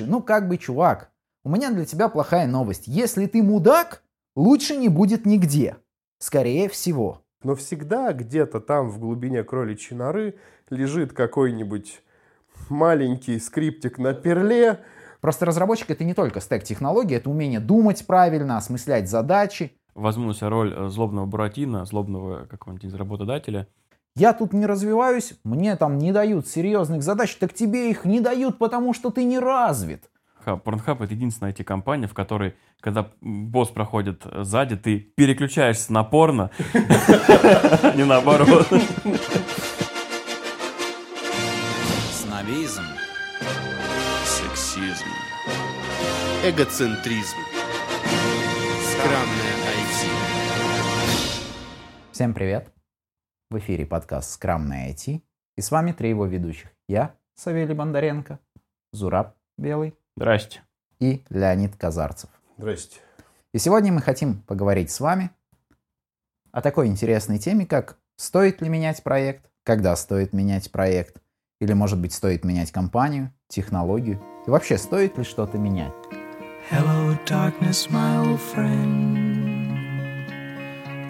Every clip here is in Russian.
Ну, как бы, чувак, у меня для тебя плохая новость. Если ты мудак, лучше не будет нигде. Скорее всего. Но всегда где-то там в глубине кроличьей норы лежит какой-нибудь маленький скриптик на перле. Просто разработчик это не только стек технологий, это умение думать правильно, осмыслять задачи. Возьму на себя роль э, злобного Буратино, злобного какого-нибудь работодателя. Я тут не развиваюсь, мне там не дают серьезных задач, так тебе их не дают, потому что ты не развит. Pornhub — это единственная IT-компания, в которой, когда босс проходит сзади, ты переключаешься на порно, не наоборот. Снобизм. Сексизм. Эгоцентризм. Скромное IT. Всем привет! В эфире подкаст «Скромное IT» и с вами три его ведущих. Я, Савелий Бондаренко, Зураб Белый Здрасте. и Леонид Казарцев. Здрасте. И сегодня мы хотим поговорить с вами о такой интересной теме, как стоит ли менять проект, когда стоит менять проект, или, может быть, стоит менять компанию, технологию, и вообще стоит ли что-то менять. Hello, darkness, my old friend.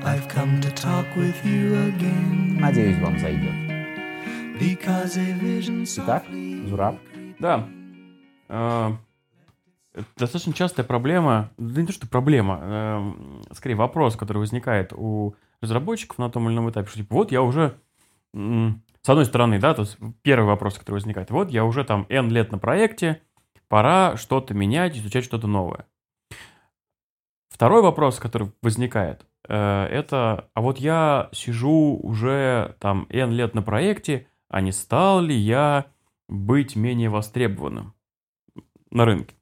I've come to talk with you again. Надеюсь, вам зайдет. Because a vision Итак, Зураб, Да. А, это Достаточно частая проблема, да не то, что проблема, а, скорее вопрос, который возникает у разработчиков на том или ином этапе, что типа, вот я уже, с одной стороны, да, то есть первый вопрос, который возникает, вот я уже там N лет на проекте, пора что-то менять, изучать что-то новое. Второй вопрос, который возникает, э, это, а вот я сижу уже там N лет на проекте, а не стал ли я быть менее востребованным на рынке?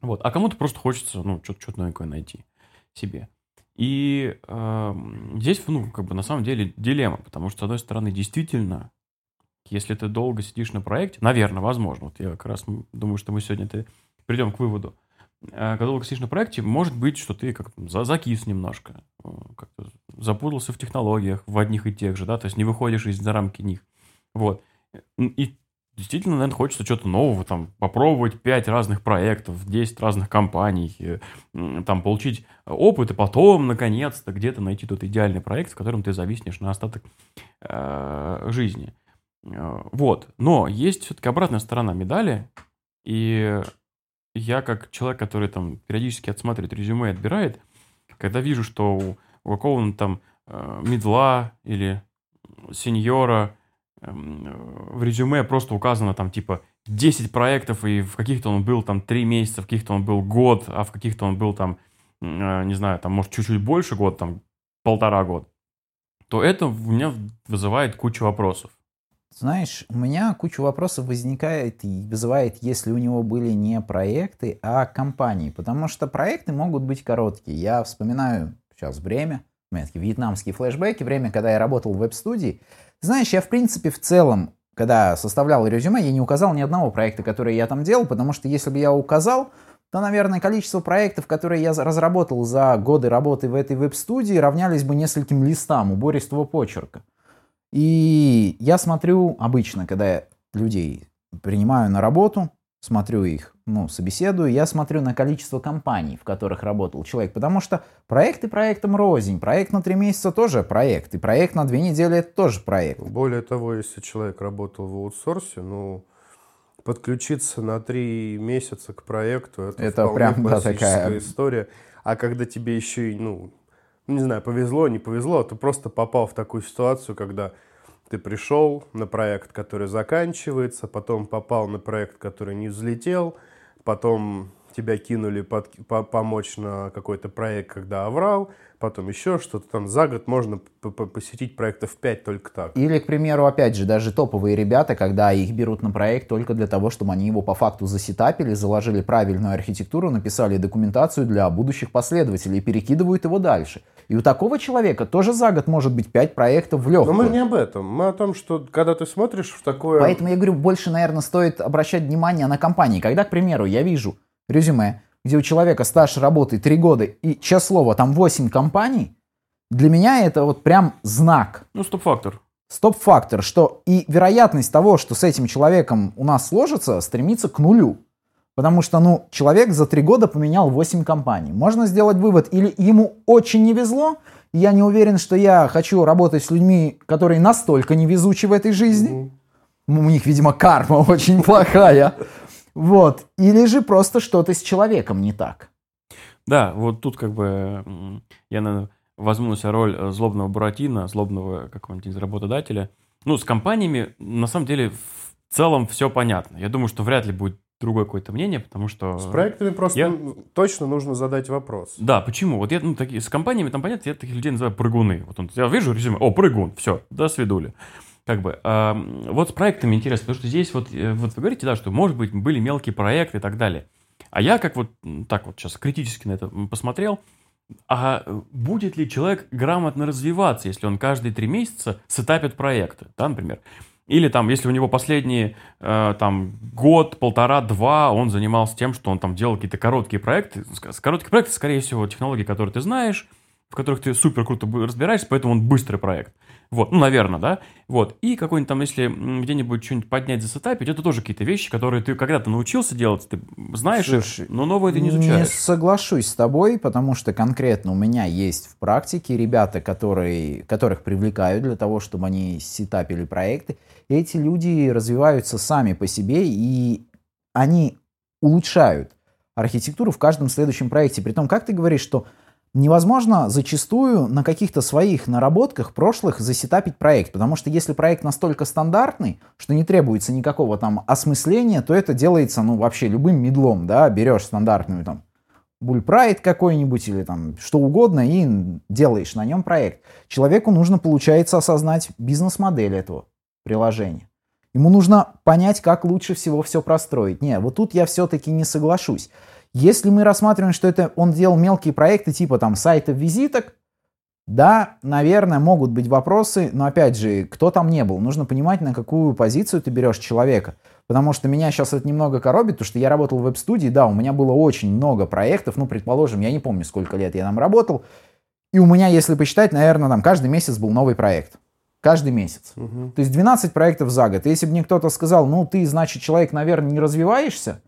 Вот. А кому-то просто хочется, ну, что-то, новенькое найти себе. И эм, здесь, ну, как бы на самом деле дилемма, потому что, с одной стороны, действительно, если ты долго сидишь на проекте, наверное, возможно, вот я как раз думаю, что мы сегодня придем к выводу, Э, когда долго сидишь на проекте, может быть, что ты как за закис немножко, э, как-то запутался в технологиях, в одних и тех же, да, то есть не выходишь из за рамки них. Вот. И действительно, наверное, хочется что-то нового, там, попробовать 5 разных проектов, 10 разных компаний, э, там, получить опыт, и потом, наконец-то, где-то найти тот идеальный проект, в котором ты зависнешь на остаток э, жизни. Э, Вот. Но есть все-таки обратная сторона медали, и я как человек, который там периодически отсматривает резюме и отбирает, когда вижу, что у, у какого-нибудь там э, медла или сеньора э, в резюме просто указано там типа 10 проектов, и в каких-то он был там 3 месяца, в каких-то он был год, а в каких-то он был там, э, не знаю, там может чуть-чуть больше год, там полтора года, то это у меня вызывает кучу вопросов. Знаешь, у меня куча вопросов возникает и вызывает, если у него были не проекты, а компании. Потому что проекты могут быть короткие. Я вспоминаю сейчас время, у меня такие вьетнамские флешбеки, время, когда я работал в веб-студии. Знаешь, я в принципе в целом, когда составлял резюме, я не указал ни одного проекта, который я там делал, потому что если бы я указал, то, наверное, количество проектов, которые я разработал за годы работы в этой веб-студии, равнялись бы нескольким листам убористого почерка. И я смотрю обычно, когда я людей принимаю на работу, смотрю их, ну, собеседую, я смотрю на количество компаний, в которых работал человек, потому что проект и проектом рознь, проект на три месяца тоже проект, и проект на две недели это тоже проект. Более того, если человек работал в аутсорсе, ну, подключиться на три месяца к проекту, это, Это прям, да, такая- история. А когда тебе еще и, ну, не знаю, повезло, не повезло, ты просто попал в такую ситуацию, когда ты пришел на проект, который заканчивается, потом попал на проект, который не взлетел, потом тебя кинули под- по- помочь на какой-то проект, когда оврал, потом еще что-то там. За год можно посетить проектов 5 только так. Или, к примеру, опять же, даже топовые ребята, когда их берут на проект только для того, чтобы они его по факту засетапили, заложили правильную архитектуру, написали документацию для будущих последователей и перекидывают его дальше. И у такого человека тоже за год может быть 5 проектов в Но легкую. мы не об этом. Мы о том, что когда ты смотришь в такое... Поэтому я говорю, больше, наверное, стоит обращать внимание на компании. Когда, к примеру, я вижу резюме, где у человека стаж работы 3 года и, честное слово, там 8 компаний, для меня это вот прям знак. Ну, стоп-фактор. стоп-фактор, что и вероятность того, что с этим человеком у нас сложится, стремится к нулю. Потому что, ну, человек за три года поменял 8 компаний. Можно сделать вывод, или ему очень не везло, и я не уверен, что я хочу работать с людьми, которые настолько невезучи в этой жизни. У них, видимо, карма очень плохая. Вот. Или же просто что-то с человеком не так. Да, вот тут как бы я, наверное, возьму на себя роль э, злобного буратино, злобного какого-нибудь работодателя. Ну, с компаниями, на самом деле, в целом все понятно. Я думаю, что вряд ли будет другое какое-то мнение, потому что... С проектами просто Я- точно нужно задать вопрос. Да, почему? Вот я, ну, такие, с компаниями, там, понятно, я таких людей называю прыгуны. Вот он, я вижу резюме, о, прыгун, все, до свидули. Как бы, а, вот с проектами интересно, потому что здесь вот, э, вот вы говорите, да, что, может быть, были мелкие проекты и так далее. А я как вот так вот сейчас критически на это посмотрел, а э, будет ли человек грамотно развиваться, если он каждые три месяца сетапит проекты, да, например? Или там, если у него последние э, там год, полтора, два, он занимался тем, что он там делал какие-то короткие проекты. С- Короткие проекты, скорее всего, технологии, которые ты знаешь, в которых ты супер круто разбираешься, поэтому он быстрый проект. Вот, ну, наверное, да. Вот. И какой-нибудь там, если где-нибудь что-нибудь поднять, засетапить, это тоже какие-то вещи, которые ты когда-то научился делать, ты знаешь их, Слушай, но новое ты не Не изучаешь. соглашусь с тобой, потому что конкретно у меня есть в практике ребята, которые, которых привлекают для того, чтобы они сетапили проекты. И эти люди развиваются сами по себе, и они улучшают архитектуру в каждом следующем проекте. Притом, как ты говоришь, что невозможно зачастую на каких-то своих наработках прошлых засетапить проект, потому что если проект настолько стандартный, что не требуется никакого там осмысления, то это делается, ну, вообще любым медлом, да, берешь стандартную там бульпрайд какой-нибудь или там что угодно и делаешь на нем проект. Человеку нужно, получается, осознать бизнес-модель этого приложения. Ему нужно понять, как лучше всего все простроить. Не, вот тут я все-таки не соглашусь. Если мы рассматриваем, что это он делал мелкие проекты типа там сайтов визиток, да, наверное, могут быть вопросы, но опять же, кто там не был, нужно понимать, на какую позицию ты берешь человека. Потому что меня сейчас это немного коробит, потому что я работал в веб-студии, да, у меня было очень много проектов, ну, предположим, я не помню, сколько лет я там работал, и у меня, если посчитать, наверное, там каждый месяц был новый проект. Каждый месяц. Мгм. То есть 12 проектов за год. И если бы мне кто-то сказал, ну, ты, значит, человек, наверное, не развиваешься,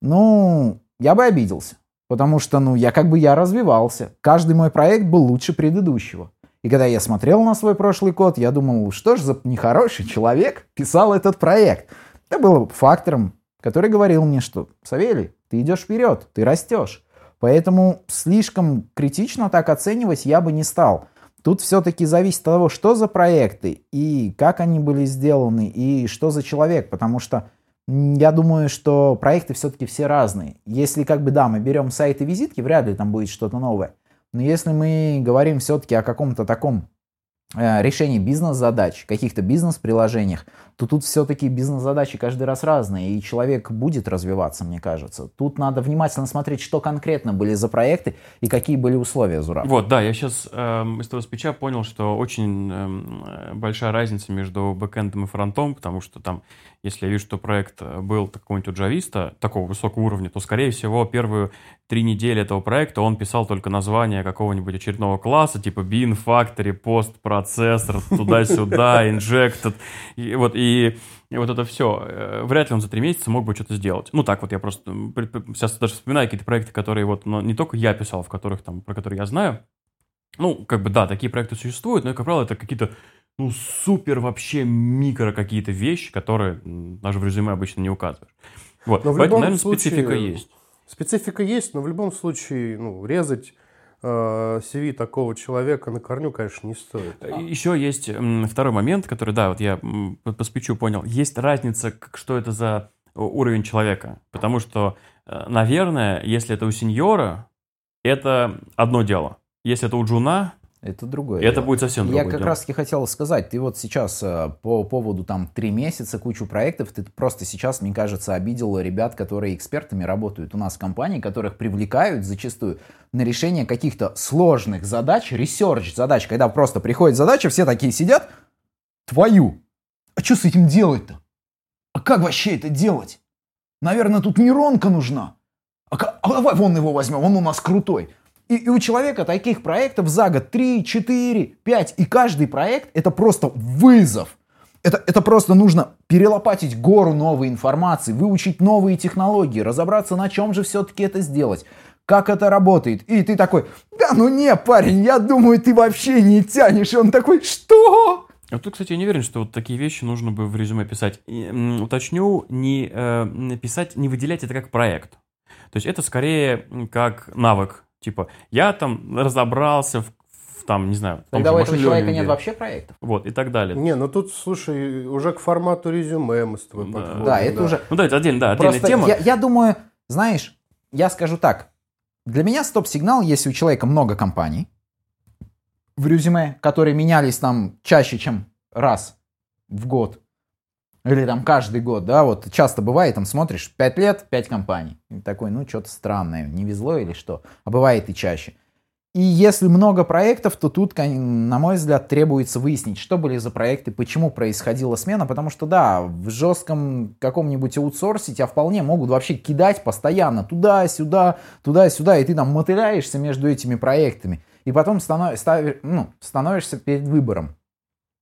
ну, я бы обиделся. Потому что, ну, я как бы я развивался. Каждый мой проект был лучше предыдущего. И когда я смотрел на свой прошлый код, я думал, что ж за нехороший человек писал этот проект. Это было фактором, который говорил мне, что, Савелий, ты идешь вперед, ты растешь. Поэтому слишком критично так оценивать я бы не стал. Тут все-таки зависит от того, что за проекты, и как они были сделаны, и что за человек. Потому что я думаю, что проекты все-таки все разные. Если как бы, да, мы берем сайты визитки, вряд ли там будет что-то новое. Но если мы говорим все-таки о каком-то таком э, решении бизнес-задач, каких-то бизнес-приложениях, то тут все-таки бизнес-задачи каждый раз разные, и человек будет развиваться, мне кажется. Тут надо внимательно смотреть, что конкретно были за проекты и какие были условия Зура. Вот, да, я сейчас из твоего спича понял, что очень эм, э, большая разница между бэкэндом и фронтом, потому что там, если я вижу, что проект э, был какого-нибудь джависта, такого высокого уровня, то, скорее всего, первые три недели этого проекта он писал только название какого-нибудь очередного класса, типа bin, factory, post, процессор, туда-сюда, injected, и вот, и, и вот это все. Вряд ли он за три месяца мог бы что-то сделать. Ну, так вот, я просто сейчас даже вспоминаю какие-то проекты, которые вот, но не только я писал, в которых там, про которые я знаю, ну, как бы, да, такие проекты существуют, но, как правило, это какие-то, ну, супер вообще микро какие-то вещи, которые даже в резюме обычно не указываешь. Вот, Но в поэтому, любом наверное, случае- специфика есть. Специфика есть, но в любом случае, ну, резать э, CV такого человека на корню, конечно, не стоит. Еще есть второй момент, который, да, вот я по, спичу понял. Есть разница, что это за у- уровень человека. Потому что, э, наверное, если это у сеньора, это одно дело. Если это у джуна, Это другое. это дело. будет совсем Я другое как дело. раз таки хотел сказать, ты вот сейчас э, по поводу там три месяца, кучу проектов, ты просто сейчас, мне кажется, обидел ребят, которые экспертами работают у нас в компании, которых привлекают зачастую на решение каких-то сложных задач, research задач, когда просто приходит задача, все такие сидят, твою, а что с этим делать-то? А как вообще это делать? Наверное, тут нейронка нужна. А, а давай вон его возьмем, он у нас крутой. И, и у человека таких проектов за год 3, 4, 5. И каждый проект это просто вызов. Это, это просто нужно перелопатить гору новой информации, выучить новые технологии, разобраться, на чем же все-таки это сделать, как это работает. И ты такой, да ну не, парень, я думаю, ты вообще не тянешь. И он такой, что? А тут, кстати, я не уверен, что вот такие вещи нужно бы в резюме писать. И, уточню, не э, писать, не выделять это как проект. То есть это скорее как навык. Типа, я там разобрался в, в, там, не знаю, Тогда у этого человека нет вообще проектов. Вот, и так далее. Не, ну тут, слушай, уже к формату резюме мы с тобой Да. подходим, Да, это уже... Ну да, это отдельно, да, отдельная Просто тема. я, я думаю, знаешь, я скажу так. Для меня стоп-сигнал, если у человека много компаний в резюме, которые менялись там чаще, чем раз в год. Или там каждый год, да, вот часто бывает, там смотришь, 5 лет, 5 компаний. И такой, ну, что-то странное, не везло или что. А бывает и чаще. И если много проектов, то тут, на мой взгляд, требуется выяснить, что были за проекты, почему происходила смена, потому что, да, в жестком каком-нибудь аутсорсе тебя вполне могут вообще кидать постоянно туда-сюда, туда-сюда, и ты там мотыляешься между этими проектами, и потом станов- стави- ну, становишься перед выбором,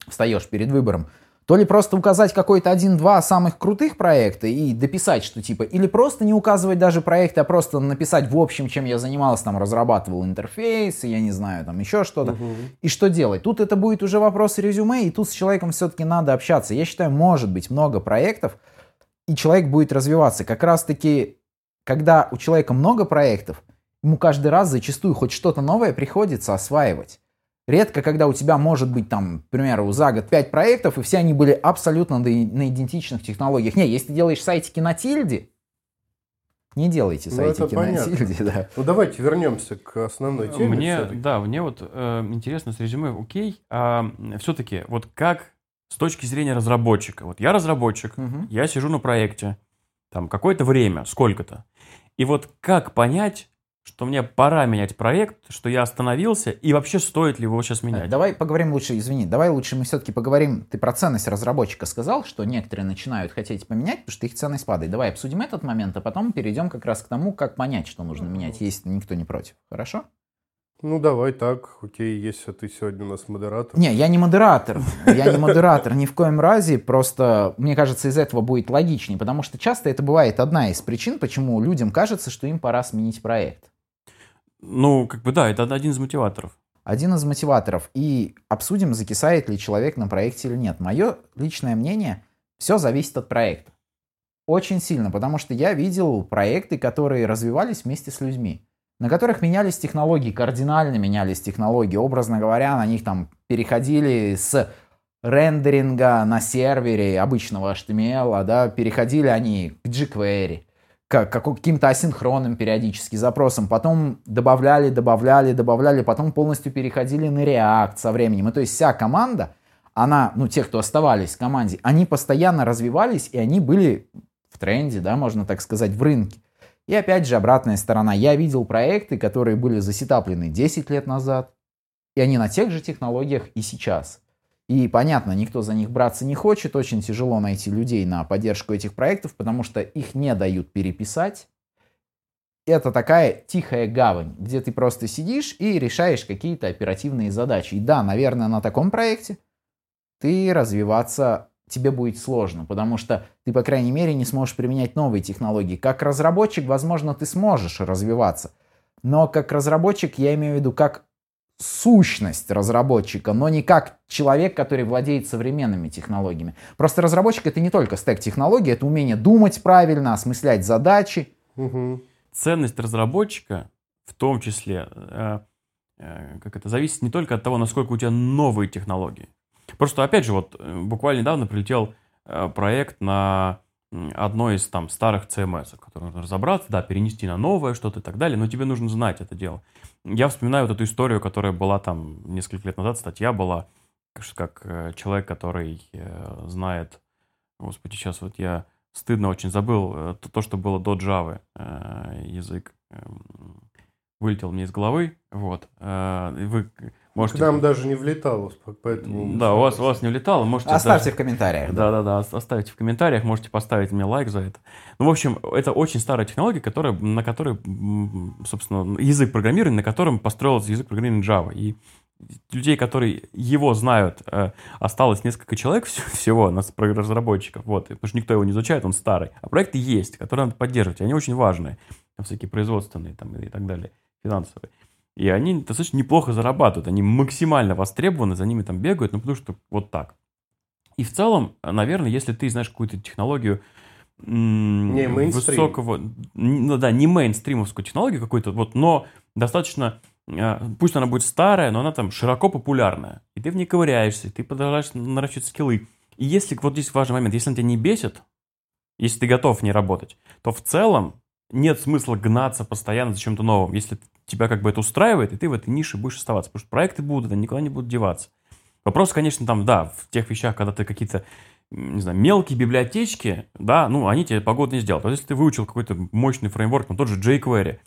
встаешь перед выбором. То ли просто указать какой-то один-два самых крутых проекта и дописать, что типа, или просто не указывать даже проекты, а просто написать в общем, чем я занимался, там, разрабатывал интерфейсы, я не знаю, там, еще что-то. И что делать? Тут это будет уже вопрос резюме, и тут с человеком все-таки надо общаться. Я считаю, может быть много проектов, и человек будет развиваться. Как раз-таки, когда у человека много проектов, ему каждый раз зачастую хоть что-то новое приходится осваивать. Редко, когда у тебя может быть там, к примеру, за год 5 проектов, и все они были абсолютно на, на идентичных технологиях. Не, если ты делаешь сайтики на тильде, не делайте Ну, это сайтики на понятно. тильде, да. Ну давайте вернемся к основной теме. Мне, да, мне вот э, интересно с резюме, окей, а все-таки вот как с точки зрения разработчика, вот я разработчик, Мгм. я сижу на проекте, там какое-то время, сколько-то, и вот как понять, что мне пора менять проект, что я остановился, и вообще стоит ли его сейчас Э, менять? Давай поговорим лучше, извини, давай лучше мы все-таки поговорим, ты про ценность разработчика сказал, что некоторые начинают хотеть поменять, потому что их ценность падает. Давай обсудим этот момент, а потом перейдем как раз к тому, как понять, что нужно менять, если никто не против. Хорошо? Ну давай так, окей, если ты сегодня у нас модератор. Не, я не модератор. Я не модератор ни в коем разе. Просто, мне кажется, из этого будет логичнее. Потому что часто это бывает одна из причин, почему людям кажется, что им пора сменить проект. Ну, как бы да, это один из мотиваторов. Один из мотиваторов. И обсудим, закисает ли человек на проекте или нет. Мое личное мнение, все зависит от проекта. Очень сильно, потому что я видел проекты, которые развивались вместе с людьми, на которых менялись технологии, кардинально менялись технологии. Образно говоря, на них там переходили с рендеринга на сервере обычного HTML, да, переходили они к jQuery, к, каким-то асинхронным периодически запросам, потом добавляли, добавляли, добавляли, потом полностью переходили на React со временем. И то есть вся команда, она, ну, те, кто оставались в команде, они постоянно развивались, и они были в тренде, да, можно так сказать, в рынке. И опять же, обратная сторона. Я видел проекты, которые были засетаплены 10 лет назад, и они на тех же технологиях и сейчас. И понятно, никто за них браться не хочет, очень тяжело найти людей на поддержку этих проектов, потому что их не дают переписать. Это такая тихая гавань, где ты просто сидишь и решаешь какие-то оперативные задачи. И да, наверное, на таком проекте ты развиваться тебе будет сложно, потому что ты, по крайней мере, не сможешь применять новые технологии. Как разработчик, возможно, ты сможешь развиваться, но как разработчик, я имею в виду как сущность разработчика, но не как человек, который владеет современными технологиями. Просто разработчик это не только стек технологий, это умение думать правильно, осмыслять задачи. Мгм. Ценность разработчика в том числе, э, э, как это, зависит не только от того, насколько у тебя новые технологии. Просто, опять же, вот э, буквально недавно прилетел э, проект на одной из там старых CMS, который нужно разобраться, да, перенести на новое что-то и так далее, но тебе нужно знать это дело. Я вспоминаю вот эту историю, которая была там несколько лет назад, статья была, как, э, человек, который э, знает, господи, сейчас вот я стыдно очень забыл э, то, то, что было до Java язык. эм, Вылетел мне из головы, вот. Вы можете... К нам даже не влетало, поэтому... Да, у вас, у вас не улетало, можете... Оставьте даже- в комментариях. да. Да-да-да, ос- оставьте в комментариях, можете поставить мне лайк за это. Ну, в общем, это очень старая технология, которая, на которой, собственно, язык программирования, на котором построился язык программирования Java. И людей, которые его знают, э, осталось несколько человек вс- всего, нас разработчиков, вот, потому что никто его не изучает, он старый. А проекты есть, которые надо поддерживать, они очень важные, там всякие производственные там, и так далее, финансовые. И они достаточно неплохо зарабатывают, они максимально востребованы, за ними там бегают, ну, потому что вот так. И в целом, наверное, если ты знаешь какую-то технологию Не мейнстрим. высокого, ну да, не мейнстримовскую технологию какую-то, вот, но достаточно, э, пусть она будет старая, но она там широко популярная, и ты в ней ковыряешься, ты продолжаешь наращивать скиллы. И если, вот здесь важный момент, если она тебя не бесит, если ты готов в ней работать, то в целом нет смысла гнаться постоянно за чем-то новым. Если тебя как бы это устраивает, и ты в этой нише будешь оставаться. Потому что проекты будут, они никуда не будут деваться. Вопрос, конечно, там, да, в тех вещах, когда ты какие-то, не знаю, мелкие библиотечки, да, ну, они тебе погоду не сделают. Вот если ты выучил какой-то мощный фреймворк, ну, тот же jQuery,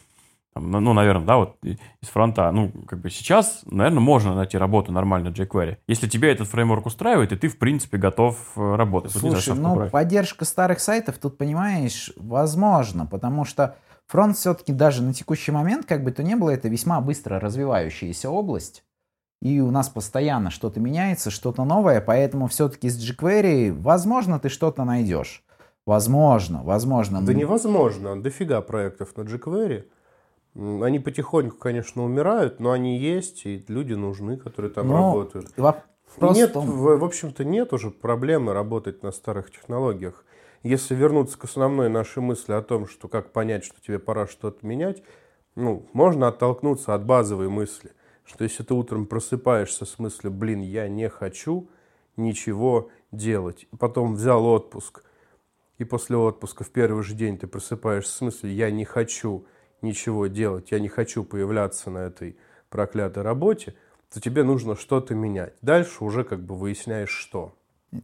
там, ну, ну, наверное, да, вот из фронта, ну, как бы сейчас, наверное, можно найти работу нормально jQuery. Если тебя этот фреймворк устраивает, и ты, в принципе, готов э, работать. Вот не знаю, Слушай, ну, такое. поддержка старых сайтов тут, понимаешь, возможно, потому что фронт все-таки даже на текущий момент, как бы то ни было, это весьма быстро развивающаяся область. И у нас постоянно что-то меняется, что-то новое, поэтому все-таки с jQuery, возможно, ты что-то найдешь. Возможно, возможно. Да невозможно. Дофига проектов на jQuery. Они потихоньку, конечно, умирают, но они есть, и люди нужны, которые там Но работают. вопрос нет, в том- в, в общем-то, нет уже проблемы работать на старых технологиях. Если вернуться к основной нашей мысли о том, что как понять, что тебе пора что-то менять, ну, можно оттолкнуться от базовой мысли, что если ты утром просыпаешься с мыслью, блин, я не хочу ничего делать, потом взял отпуск, и после отпуска в первый же день ты просыпаешься с мыслью, я не хочу ничего делать, я не хочу появляться на этой проклятой работе, то тебе нужно что-то менять. Дальше уже как бы выясняешь, что.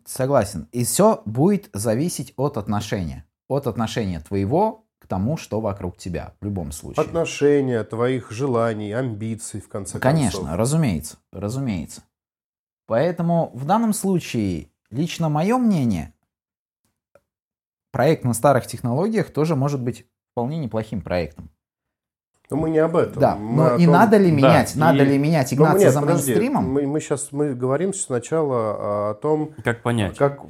Согласен. И все будет зависеть от отношения. От отношения твоего к тому, что вокруг тебя. В любом случае. Отношения, твоих желаний, амбиций, в конце Конечно, концов. разумеется, разумеется. Поэтому в данном случае, лично мое мнение, проект на старых технологиях тоже может быть вполне неплохим проектом. Но мы не об этом. Да, Мы но о и том- надо ли Да, менять, и- надо ли менять и гнаться нет, за подожди, мейнстримом? Мы, мы сейчас мы говорим сначала о том, Как понять? как...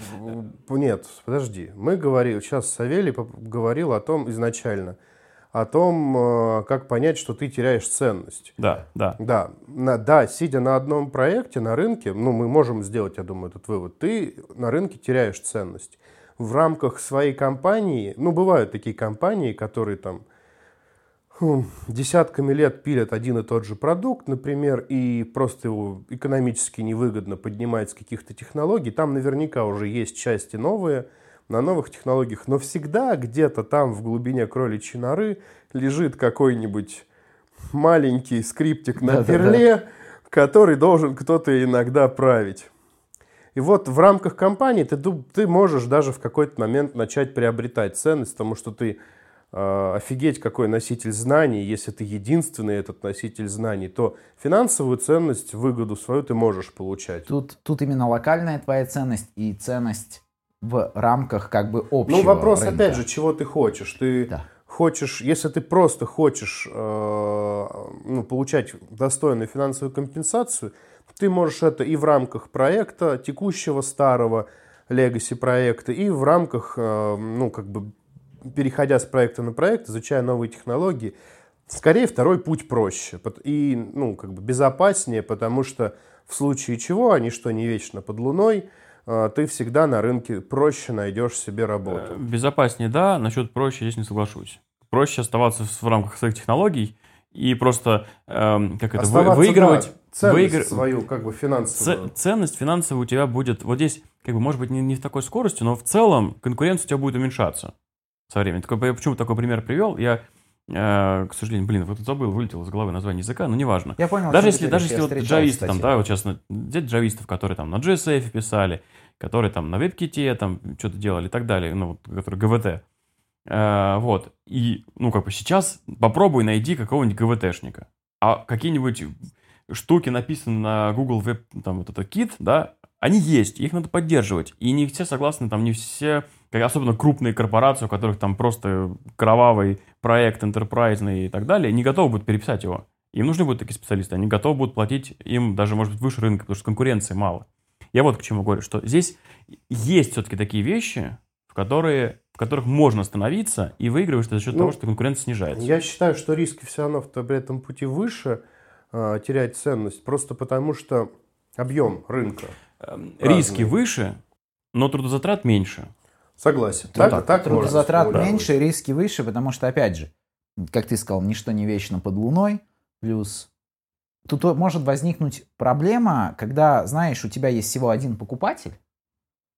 Нет, подожди. Мы говорили, сейчас Савелий говорил о том изначально, о том, э, как понять, что ты теряешь ценность. Да, да. Да, на- да, сидя на одном проекте, на рынке, ну, мы можем сделать, я думаю, этот вывод, ты на рынке теряешь ценность. В рамках своей компании, ну, бывают такие компании, которые там десятками лет пилят один и тот же продукт, например, и просто его экономически невыгодно поднимать с каких-то технологий, там наверняка уже есть части новые, на новых технологиях, но всегда где-то там в глубине кроличьей норы лежит какой-нибудь маленький скриптик на Да-да-да. перле, который должен кто-то иногда править. И вот в рамках компании ты, ты можешь даже в какой-то момент начать приобретать ценность, потому что ты офигеть какой носитель знаний, если ты единственный этот носитель знаний, то финансовую ценность, выгоду свою ты можешь получать. Тут, тут именно локальная твоя ценность и ценность в рамках как бы общего Ну, вопрос, рынка. опять же, чего ты хочешь. Ты Да. хочешь, если ты просто хочешь э, ну, получать достойную финансовую компенсацию, ты можешь это и в рамках проекта, текущего старого легаси проекта, и в рамках, э, ну, как бы, переходя с проекта на проект, изучая новые технологии, скорее второй путь проще и, ну, как бы безопаснее, потому что в случае чего, они что не вечно под луной, э, ты всегда на рынке проще найдешь себе работу. Э, Безопаснее, да, насчет проще здесь не соглашусь. Проще оставаться в рамках своих технологий и просто, эм, как это, Оставаться, выигрывать. да, ценность выигр- свою, как бы, финансовую. Ценность финансовая у тебя будет, вот здесь, как бы, может быть, не, не в такой скорости, но в целом конкуренция у тебя будет уменьшаться со временем. Такой, я почему такой пример привел? Я, э, к сожалению, блин, вот забыл, вылетел из головы название языка, но неважно. Я понял, Даже если, даже если вот джависты, там, да, вот сейчас взять джавистов, которые там на JSF писали, которые там на WebKit там что-то делали и так далее, ну, вот, которые ГВТ. Э, вот. И, ну, как бы сейчас попробуй найди какого-нибудь ГВТшника. А какие-нибудь штуки написаны на Google Web, там, вот это Kit, да, они есть, их надо поддерживать. И не все согласны, там, не все, особенно крупные корпорации, у которых там просто кровавый проект, enterprise и так далее, не готовы будут переписать его. Им нужны будут такие специалисты, они готовы будут платить им даже, может быть, выше рынка, потому что конкуренции мало. Я вот к чему говорю, что здесь есть все-таки такие вещи, в которые в которых можно остановиться и выигрываешь за счет Ну, того, что конкуренция снижается. Я считаю, что риски все равно в при этом пути выше, а, терять ценность, просто потому что объем рынка. Разные. Риски выше, но трудозатрат меньше. Согласен. Ну, Так, так, можно Трудозатрат сформулировать. меньше, риски выше, потому что, опять же, как ты сказал, ничто не вечно под луной. Плюс тут может возникнуть проблема, когда, знаешь, у тебя есть всего один покупатель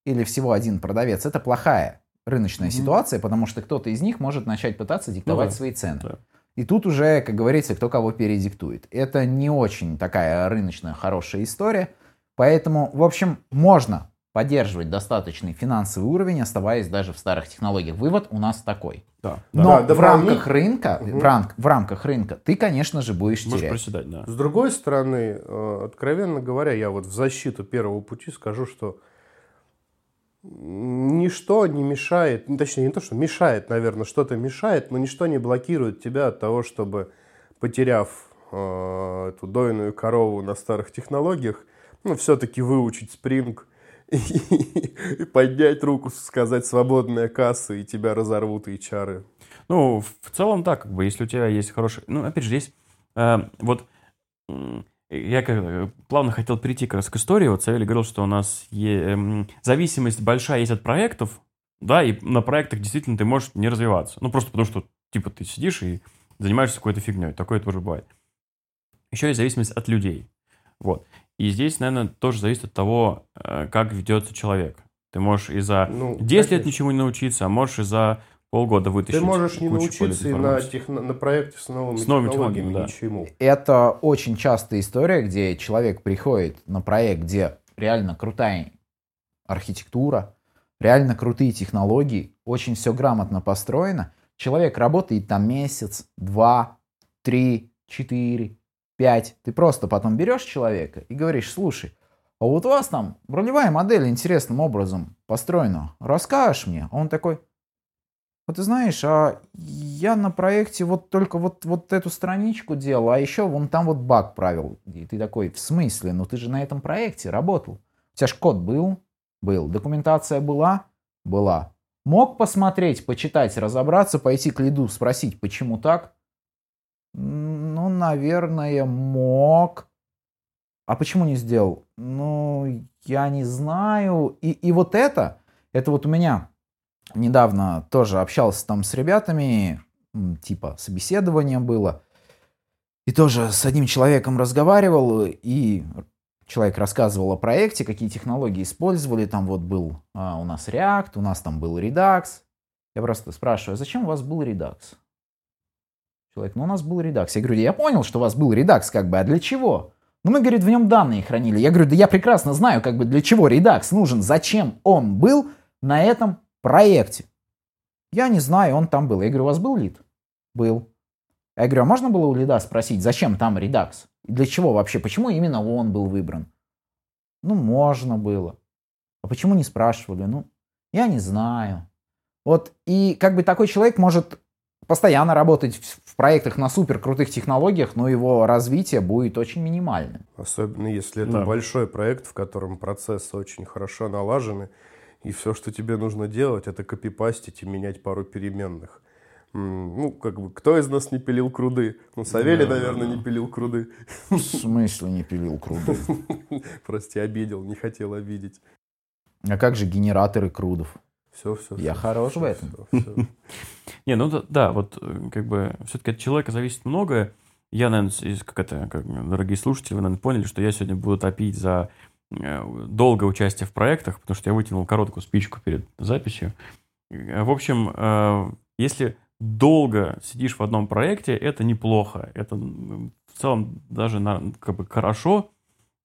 или всего один продавец. Это плохая рыночная Мгм. ситуация, потому что кто-то из них может начать пытаться диктовать да, свои цены. да. И тут уже, как говорится, кто кого передиктует. Это не очень такая рыночная хорошая история. Поэтому, в общем, можно поддерживать достаточный финансовый уровень, оставаясь даже в старых технологиях. Вывод у нас такой. Да. Но Да, в рамках рынка, Мгм. в, рам- в рамках рынка, ты, конечно же, будешь Можешь терять. проседать, да. С другой стороны, э, откровенно говоря, я вот в защиту первого пути скажу, что ничто не мешает, ну, точнее не то, что мешает, наверное, что-то мешает, но ничто не блокирует тебя от того, чтобы, потеряв э, эту дойную корову на старых технологиях, ну, все-таки выучить спринг и, поднять руку, сказать «свободная касса», и тебя разорвут и чары. Ну, в целом так, как бы, если у тебя есть хороший... Ну, опять же, здесь э, вот я как э, плавно хотел перейти как раз к истории. Вот Савелий говорил, что у нас е- эм, зависимость большая есть от проектов, да, и на проектах действительно ты можешь не развиваться. Ну, просто потому что, типа, ты сидишь и занимаешься какой-то фигней. Такое тоже бывает. Еще есть зависимость от людей. Вот. И здесь, наверное, тоже зависит от того, э, как ведется человек. Ты можешь и за Ну, 10 лет конечно. ничему не научиться, а можешь и за полгода вытащить Ты можешь не научиться и на, техно- на проекте с новыми, С новыми технологиями технологиями, да. ничему. Это очень частая история, где человек приходит на проект, где реально крутая архитектура, реально крутые технологии, очень все грамотно построено. Человек работает там месяц, два, три, четыре, пять. Ты просто потом берешь человека и говоришь, слушай, а вот у вас там ролевая модель интересным образом построена. Расскажешь мне? А он такой, вот ты знаешь, а я на проекте вот только вот, вот эту страничку делал, а еще вон там вот баг правил. И ты такой, в смысле? Ну ты же на этом проекте работал. У тебя же код был? Был. Документация была? Была. Мог посмотреть, почитать, разобраться, пойти к лиду, спросить, почему так? Наверное, мог. А почему не сделал? Ну, я не знаю. И, и вот это, это вот у меня недавно тоже общался там с ребятами, типа собеседование было. И тоже с одним человеком разговаривал, и человек рассказывал о проекте, какие технологии использовали. Там вот был а, у нас React, у нас там был Redux. Я просто спрашиваю, «А зачем у вас был Redux? Человек, ну у нас был Redux. Я говорю, я понял, что у вас был Redux, как бы, а для чего? Ну, мы, говорит, в нем данные хранили. Я говорю, да я прекрасно знаю, как бы, для чего Redux нужен, зачем он был на этом проекте. Я не знаю, он там был. Я говорю, у вас был лид? Был. Я говорю, а можно было у лида спросить, зачем там? И для чего вообще? Почему именно он был выбран? Ну, можно было. А почему не спрашивали? Ну, я не знаю. Вот, и как бы такой человек может постоянно работать в, в проектах на супер крутых технологиях, но его развитие будет очень минимальным. Особенно если это Да. большой проект, в котором процессы очень хорошо налажены, и все, что тебе нужно делать, это копипастить и менять пару переменных. Ну, как бы, кто из нас не пилил круды? Ну, Савелий, Да, наверное, да. не пилил круды. В смысле не пилил круды? Прости, обидел, не хотел обидеть. А как же генераторы крудов? Все, все. Я хорош в этом. Не, ну да, да, вот э, как бы все-таки от человека зависит многое. Я, наверное, из- как это, как, дорогие слушатели, вы, наверное, поняли, что я сегодня буду топить за э, долгое участие в проектах, потому что я вытянул короткую спичку перед записью. Э, В общем, если долго сидишь в одном проекте, это неплохо. Это в целом даже как бы хорошо.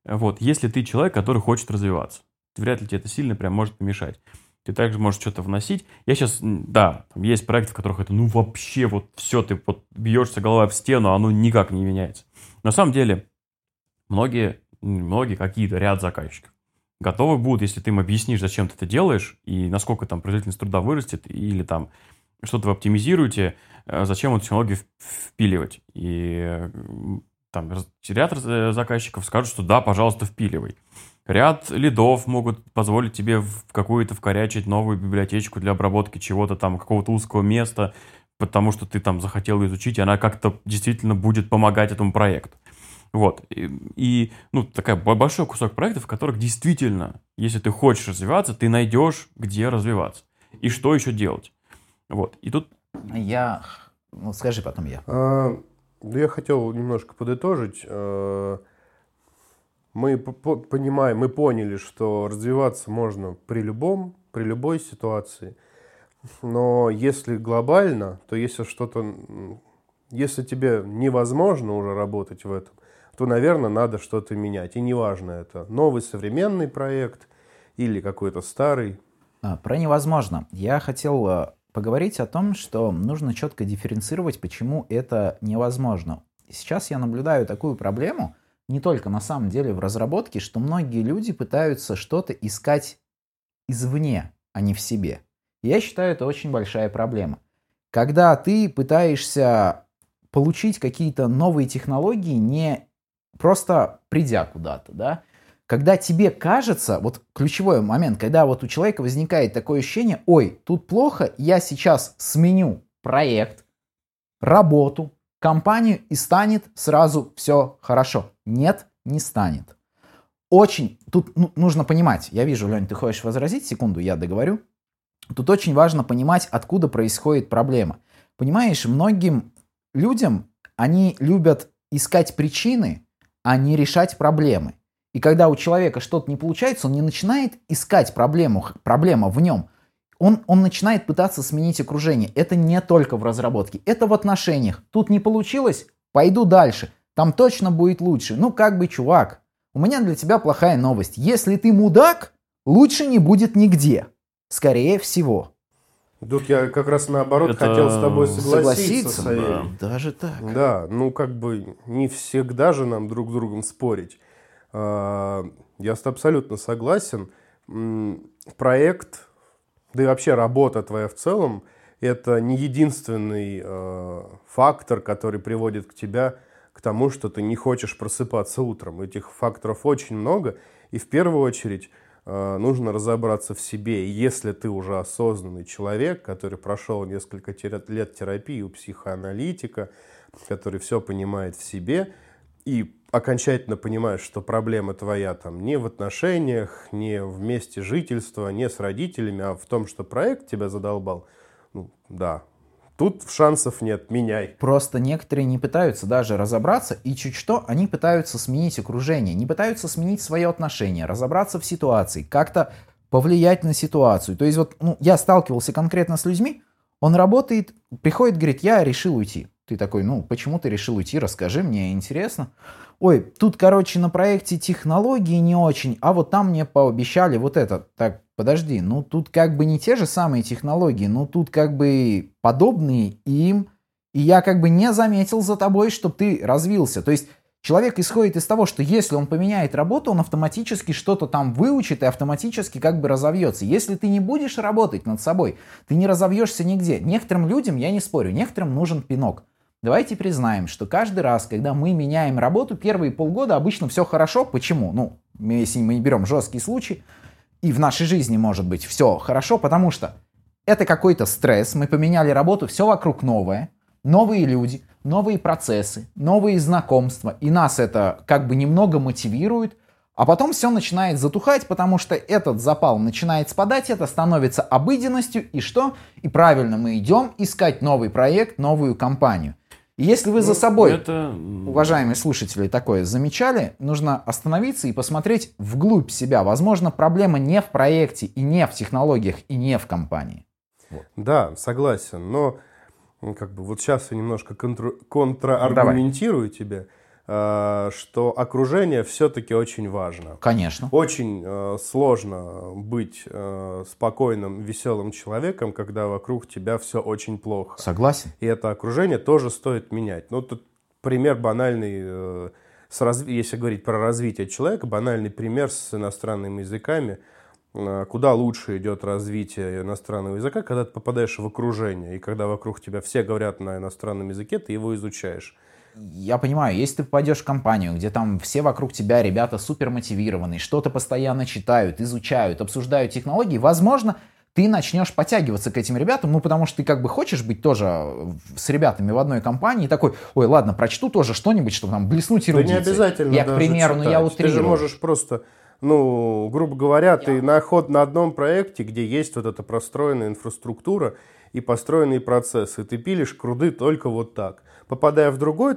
Вот, если ты человек, который хочет развиваться. Вряд ли тебе это сильно прям может помешать. Ты также можешь что-то вносить. Я сейчас, да, там есть проекты, в которых это, ну, вообще, вот все, ты вот бьешься головой в стену, а оно никак не меняется. На самом деле, многие, многие какие-то, ряд заказчиков готовы будут, если ты им объяснишь, зачем ты это делаешь, и насколько там производительность труда вырастет, или там что-то вы оптимизируете, э, зачем эту технологию впиливать. И э, там ряд э, заказчиков скажут, что да, пожалуйста, впиливай. Ряд лидов могут позволить тебе в какую-то вкорячить новую библиотечку для обработки чего-то там, какого-то узкого места, потому что ты там захотел изучить, и она как-то действительно будет помогать этому проекту. Вот. И, и, ну, такая бо- большой кусок проектов, в которых действительно, если ты хочешь развиваться, ты найдешь, где развиваться. И что еще делать. Вот. И тут Я... Ну, скажи потом я. А, да я хотел немножко подытожить. Мы по- по- понимаем, мы поняли, что развиваться можно при любом, при любой ситуации. Но если глобально, то если что-то, если тебе невозможно уже работать в этом, то, наверное, надо что-то менять. И неважно это новый современный проект или какой-то старый. А, Про невозможно. Я хотел э, поговорить о том, что нужно четко дифференцировать, почему это невозможно. Сейчас я наблюдаю такую проблему, не только на самом деле в разработке, что многие люди пытаются что-то искать извне, а не в себе. Я считаю, это очень большая проблема. Когда ты пытаешься получить какие-то новые технологии, не просто придя куда-то, да, когда тебе кажется, вот ключевой момент, когда вот у человека возникает такое ощущение, ой, тут плохо, я сейчас сменю проект, работу, компанию и станет сразу все хорошо. Нет, не станет. Очень, тут ну, нужно понимать, я вижу, Лень, ты хочешь возразить, секунду, я договорю. Тут очень важно понимать, откуда происходит проблема. Понимаешь, многим людям, они любят искать причины, а не решать проблемы. И когда у человека что-то не получается, он не начинает искать проблему, проблема в нем. Он, он начинает пытаться сменить окружение. Это не только в разработке, это в отношениях. Тут не получилось, пойду дальше. Там точно будет лучше. Ну как бы, чувак, у меня для тебя плохая новость. Если ты мудак, лучше не будет нигде. Скорее всего. Тут я как раз наоборот Это хотел с тобой согласиться, Согласиться? Савелий. Даже так. Да, ну как бы не всегда же нам друг с другом спорить. А, Я абсолютно согласен. Проект, да и вообще работа твоя в целом, это не единственный э, фактор, который приводит к тебя к тому, что ты не хочешь просыпаться утром. Этих факторов очень много, и в первую очередь э, нужно разобраться в себе. И Если ты уже осознанный человек, который прошел несколько лет терапии у психоаналитика, который все понимает в себе и окончательно понимаешь, что проблема твоя там не в отношениях, не в месте жительства, не с родителями, а в том, что проект тебя задолбал, ну да, тут шансов нет, меняй. Просто некоторые не пытаются даже разобраться, и чуть что, они пытаются сменить окружение, не пытаются сменить свое отношение, разобраться в ситуации, как-то повлиять на ситуацию. То есть вот ну, я сталкивался конкретно с людьми, он работает, приходит, говорит, я решил уйти. Ты такой, ну, почему ты решил уйти, расскажи, мне интересно. Ой, тут, короче, на проекте технологии не очень, а вот там мне пообещали вот это. Так, подожди, ну тут как бы не те же самые технологии, ну тут как бы подобные им, и я как бы не заметил за тобой, чтобы ты развился. То есть человек исходит из того, что если он поменяет работу, он автоматически что-то там выучит и автоматически как бы разовьется. Если ты не будешь работать над собой, ты не разовьешься нигде. Некоторым людям, я не спорю, некоторым нужен пинок. Давайте признаем, что каждый раз, когда мы меняем работу, первые полгода обычно все хорошо. Почему? Ну, если мы не берем жесткий случай, и в нашей жизни может быть все хорошо, потому что это какой-то стресс, мы поменяли работу, все вокруг новое, новые люди, новые процессы, новые знакомства, и нас это как бы немного мотивирует, а потом все начинает затухать, потому что этот запал начинает спадать, это становится обыденностью, и что? И правильно, мы идем искать новый проект, новую компанию. Если вы за собой это... уважаемые слушатели, такое замечали, нужно остановиться и посмотреть вглубь себя. Возможно, проблема не в проекте, и не в технологиях, и не в компании. Да, согласен, но как бы вот сейчас я немножко контру- контраргументирую тебе, а, что окружение все-таки очень важно. Конечно. Очень э, сложно быть э, спокойным, веселым человеком, когда вокруг тебя все очень плохо. Согласен. И это окружение тоже стоит менять. Ну, тут пример банальный, э, с разви- если говорить про развитие человека, банальный пример с иностранными языками. Э, Куда лучше идет развитие иностранного языка, когда ты попадаешь в окружение, и когда вокруг тебя все говорят на иностранном языке, ты его изучаешь. Я понимаю, если ты попадешь в компанию, где там все вокруг тебя ребята супер мотивированные, что-то постоянно читают, изучают, обсуждают технологии, возможно, ты начнешь подтягиваться к этим ребятам, ну, потому что ты как бы хочешь быть тоже с ребятами в одной компании, и такой, ой, ладно, прочту тоже что-нибудь, чтобы там блеснуть Да эрудицией. не обязательно Я, к примеру, ну, я читать. Ты же утрирую. можешь просто, ну, грубо говоря, ты на ход на одном проекте, где есть вот эта простроенная инфраструктура и построенные процессы, ты пилишь круды только вот так. Попадая в другой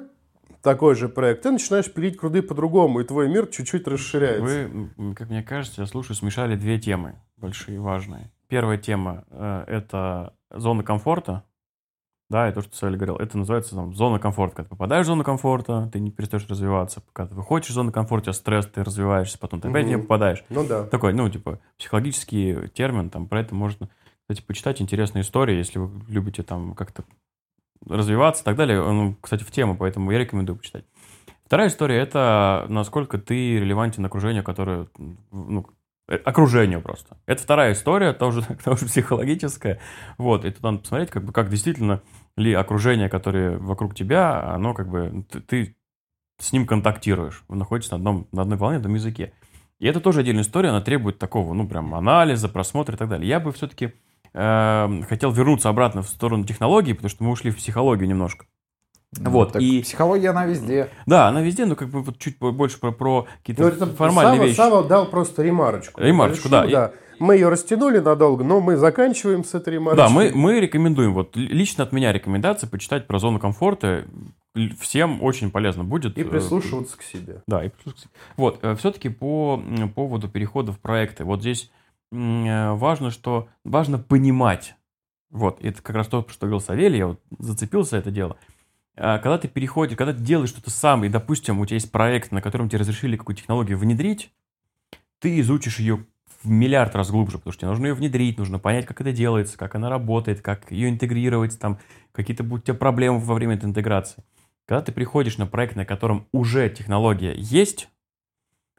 такой же проект, ты начинаешь пилить круды по-другому, и твой мир чуть-чуть расширяется. Вы, как мне кажется, я слушаю, смешали две темы большие, важные. Первая тема э, это зона комфорта. Да, и то, что Саэль говорил, это называется там, зона комфорта. Когда ты попадаешь в зону комфорта, ты не перестаешь развиваться. Когда ты выходишь из зоны комфорта, у тебя стресс, ты развиваешься, потом ты опять Мгм. попадаешь. Ну да. Такой, ну, типа, психологический термин, там, про это можно, кстати, почитать интересные истории, если вы любите там как-то развиваться и так далее. Он, кстати, в тему, поэтому я рекомендую почитать. Вторая история – это насколько ты релевантен окружению, которое, ну, э, окружению просто. Это вторая история, тоже, тоже психологическая. Вот, и тут надо посмотреть, как бы, как действительно ли окружение, которое вокруг тебя, оно как бы, ты, ты с ним контактируешь, вы находитесь на, одном, на одной волне, на одном языке. И это тоже отдельная история, она требует такого, ну, прям анализа, просмотра и так далее. Я бы все-таки хотел вернуться обратно в сторону технологий, потому что мы ушли в психологию немножко. Ну, вот, так и- Психология, она везде. Да, она везде, но как бы вот чуть больше про, про какие-то Ну, формальные Сава, вещи. Сава дал просто ремарочку. Ремарочку, Большую, да. Мы ее растянули надолго, но мы заканчиваем с этой ремарочкой. Да, мы, мы рекомендуем, вот ли- лично от меня рекомендация почитать про зону комфорта. Всем очень полезно будет. И э, прислушиваться к себе. Да, и прислушаться. Вот, все-таки по поводу перехода в проекты. Вот здесь э, важно, что важно понимать. Вот, это как раз то, что говорил Савелий, я вот зацепился за это дело. А, Когда ты переходишь, когда ты делаешь что-то сам, и, допустим, у тебя есть проект, на котором тебе разрешили какую-то технологию внедрить, ты изучишь ее в миллиард раз глубже, потому что тебе нужно ее внедрить, нужно понять, как это делается, как она работает, как ее интегрировать, там какие-то будут у тебя проблемы во время этой интеграции. Когда ты приходишь на проект, на котором уже технология есть,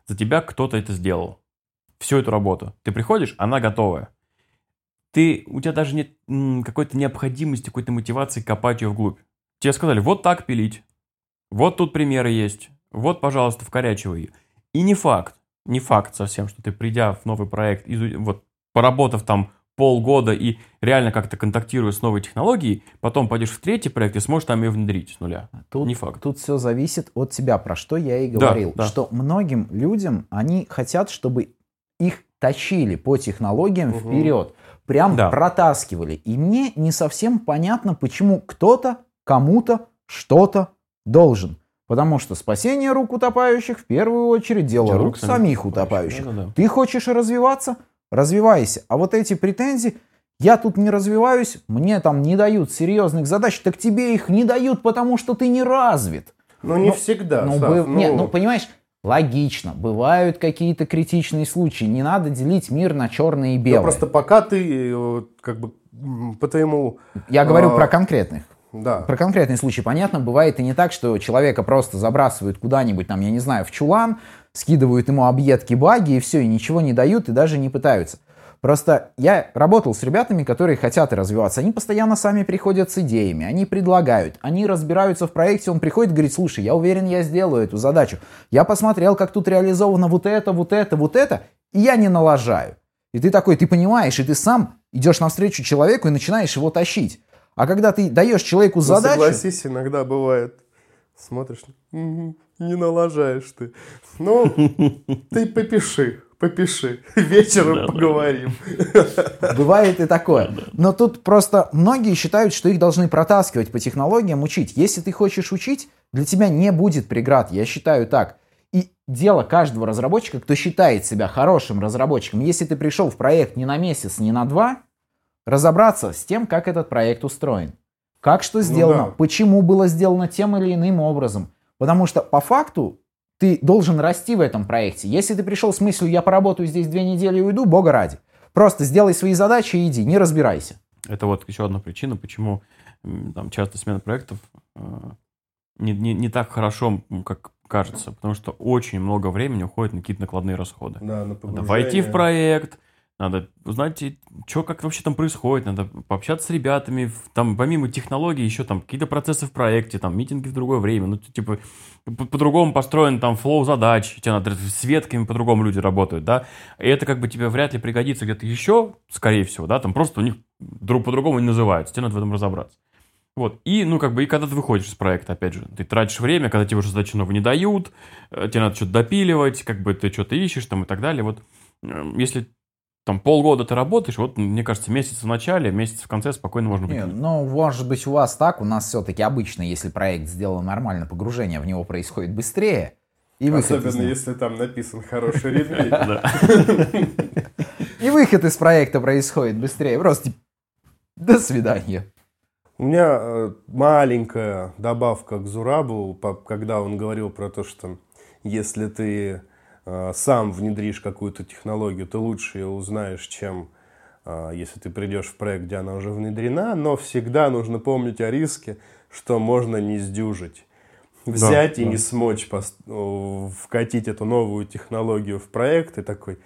за тебя кто-то это сделал. Всю эту работу. Ты приходишь, она готовая. Ты, у тебя даже нет какой-то необходимости, какой-то мотивации копать ее вглубь. Тебе сказали, вот так пилить. Вот тут примеры есть. Вот, пожалуйста, вкорячивай ее. И не факт, не факт совсем, что ты, придя в новый проект, изу- вот, поработав там полгода и реально как-то контактируя с новой технологией, потом пойдешь в третий проект и сможешь там ее внедрить с нуля. Тут, Не факт. Тут все зависит от тебя, про что я и Да, говорил. да. Что многим людям, они хотят, чтобы их тащили по технологиям Мгм. вперед. Прям Да. протаскивали. И мне не совсем понятно, почему кто-то кому-то что-то должен. Потому что спасение рук утопающих в первую очередь дело рук рук самих утопающих. Да-да-да. Ты хочешь развиваться? Развивайся. А вот эти претензии, я тут не развиваюсь, мне там не дают серьезных задач, так тебе их не дают, потому что ты не развит. Но не Ну, всегда, ну, Сав, бы- ну, нет, ну, понимаешь, логично, бывают какие-то критичные случаи, не надо делить мир на черное и ну, белое. просто пока ты, э, как бы, по твоему, Я говорю а, про конкретных. да, Про конкретный случай. Понятно, бывает и не так, что человека просто забрасывают куда-нибудь, там, я не знаю, в чулан, скидывают ему объедки баги и все, и ничего не дают, и даже не пытаются. Просто я работал с ребятами, которые хотят развиваться. Они постоянно сами приходят с идеями, они предлагают, они разбираются в проекте, он приходит и говорит, слушай, я уверен, я сделаю эту задачу. Я посмотрел, как тут реализовано вот это, вот это, вот это, и я не налажаю. И ты такой, ты понимаешь, и ты сам идешь навстречу человеку и начинаешь его тащить. А когда ты даешь человеку ну, задачу... согласись, иногда бывает, смотришь, «Мгм, не налажаешь ты. Ну, ты попиши, попиши, вечером поговорим. Бывает и такое. Но тут просто многие считают, что их должны протаскивать по технологиям, учить. Если ты хочешь учить, для тебя не будет преград. Я считаю так. И дело каждого разработчика, кто считает себя хорошим разработчиком, если ты пришел в проект не на месяц, не на два, разобраться с тем, как этот проект устроен. Как что сделано, да. почему было сделано тем или иным образом. Потому что по факту ты должен расти в этом проекте. Если ты пришел с мыслью, я поработаю здесь две недели и уйду, бога ради. Просто сделай свои задачи и иди, не разбирайся. Это вот еще одна причина, почему там часто смена проектов э, не, не, не так хорошо, как кажется, потому что очень много времени уходит на какие-то накладные расходы. Да, на Надо войти в проект, надо узнать, что как вообще там происходит, надо пообщаться с ребятами, там помимо технологий еще там какие-то процессы в проекте, там митинги в другое время, ну типа по- по-другому построен там флоу задач, тебе надо с ветками по-другому люди работают, да, и это как бы тебе вряд ли пригодится где-то еще, скорее всего, да, там просто у них друг по-другому не называются, тебе надо в этом разобраться. Вот, и, ну, как бы, и когда ты выходишь из проекта, опять же, ты тратишь время, когда тебе уже задачи новые не дают, э, тебе надо что-то допиливать, как бы ты что-то ищешь там и так далее, вот, э, если там полгода ты работаешь, вот, мне кажется, месяц в начале, месяц в конце спокойно можно Не, выкинуть. ну, может быть, у вас так, у нас все-таки обычно, если проект сделан нормально, погружение в него происходит быстрее. И выход, из Особенно него- если там написан хороший ремейк. и выход из проекта происходит быстрее. Просто до свидания. У меня э, маленькая добавка к Зурабу, когда он говорил про то, что если ты сам внедришь какую-то технологию, ты лучше ее узнаешь, чем э, если ты придешь в проект, где она уже внедрена, но всегда нужно помнить о риске, что можно не сдюжить. Взять и да. не смочь о, вкатить эту новую технологию в проект и такой,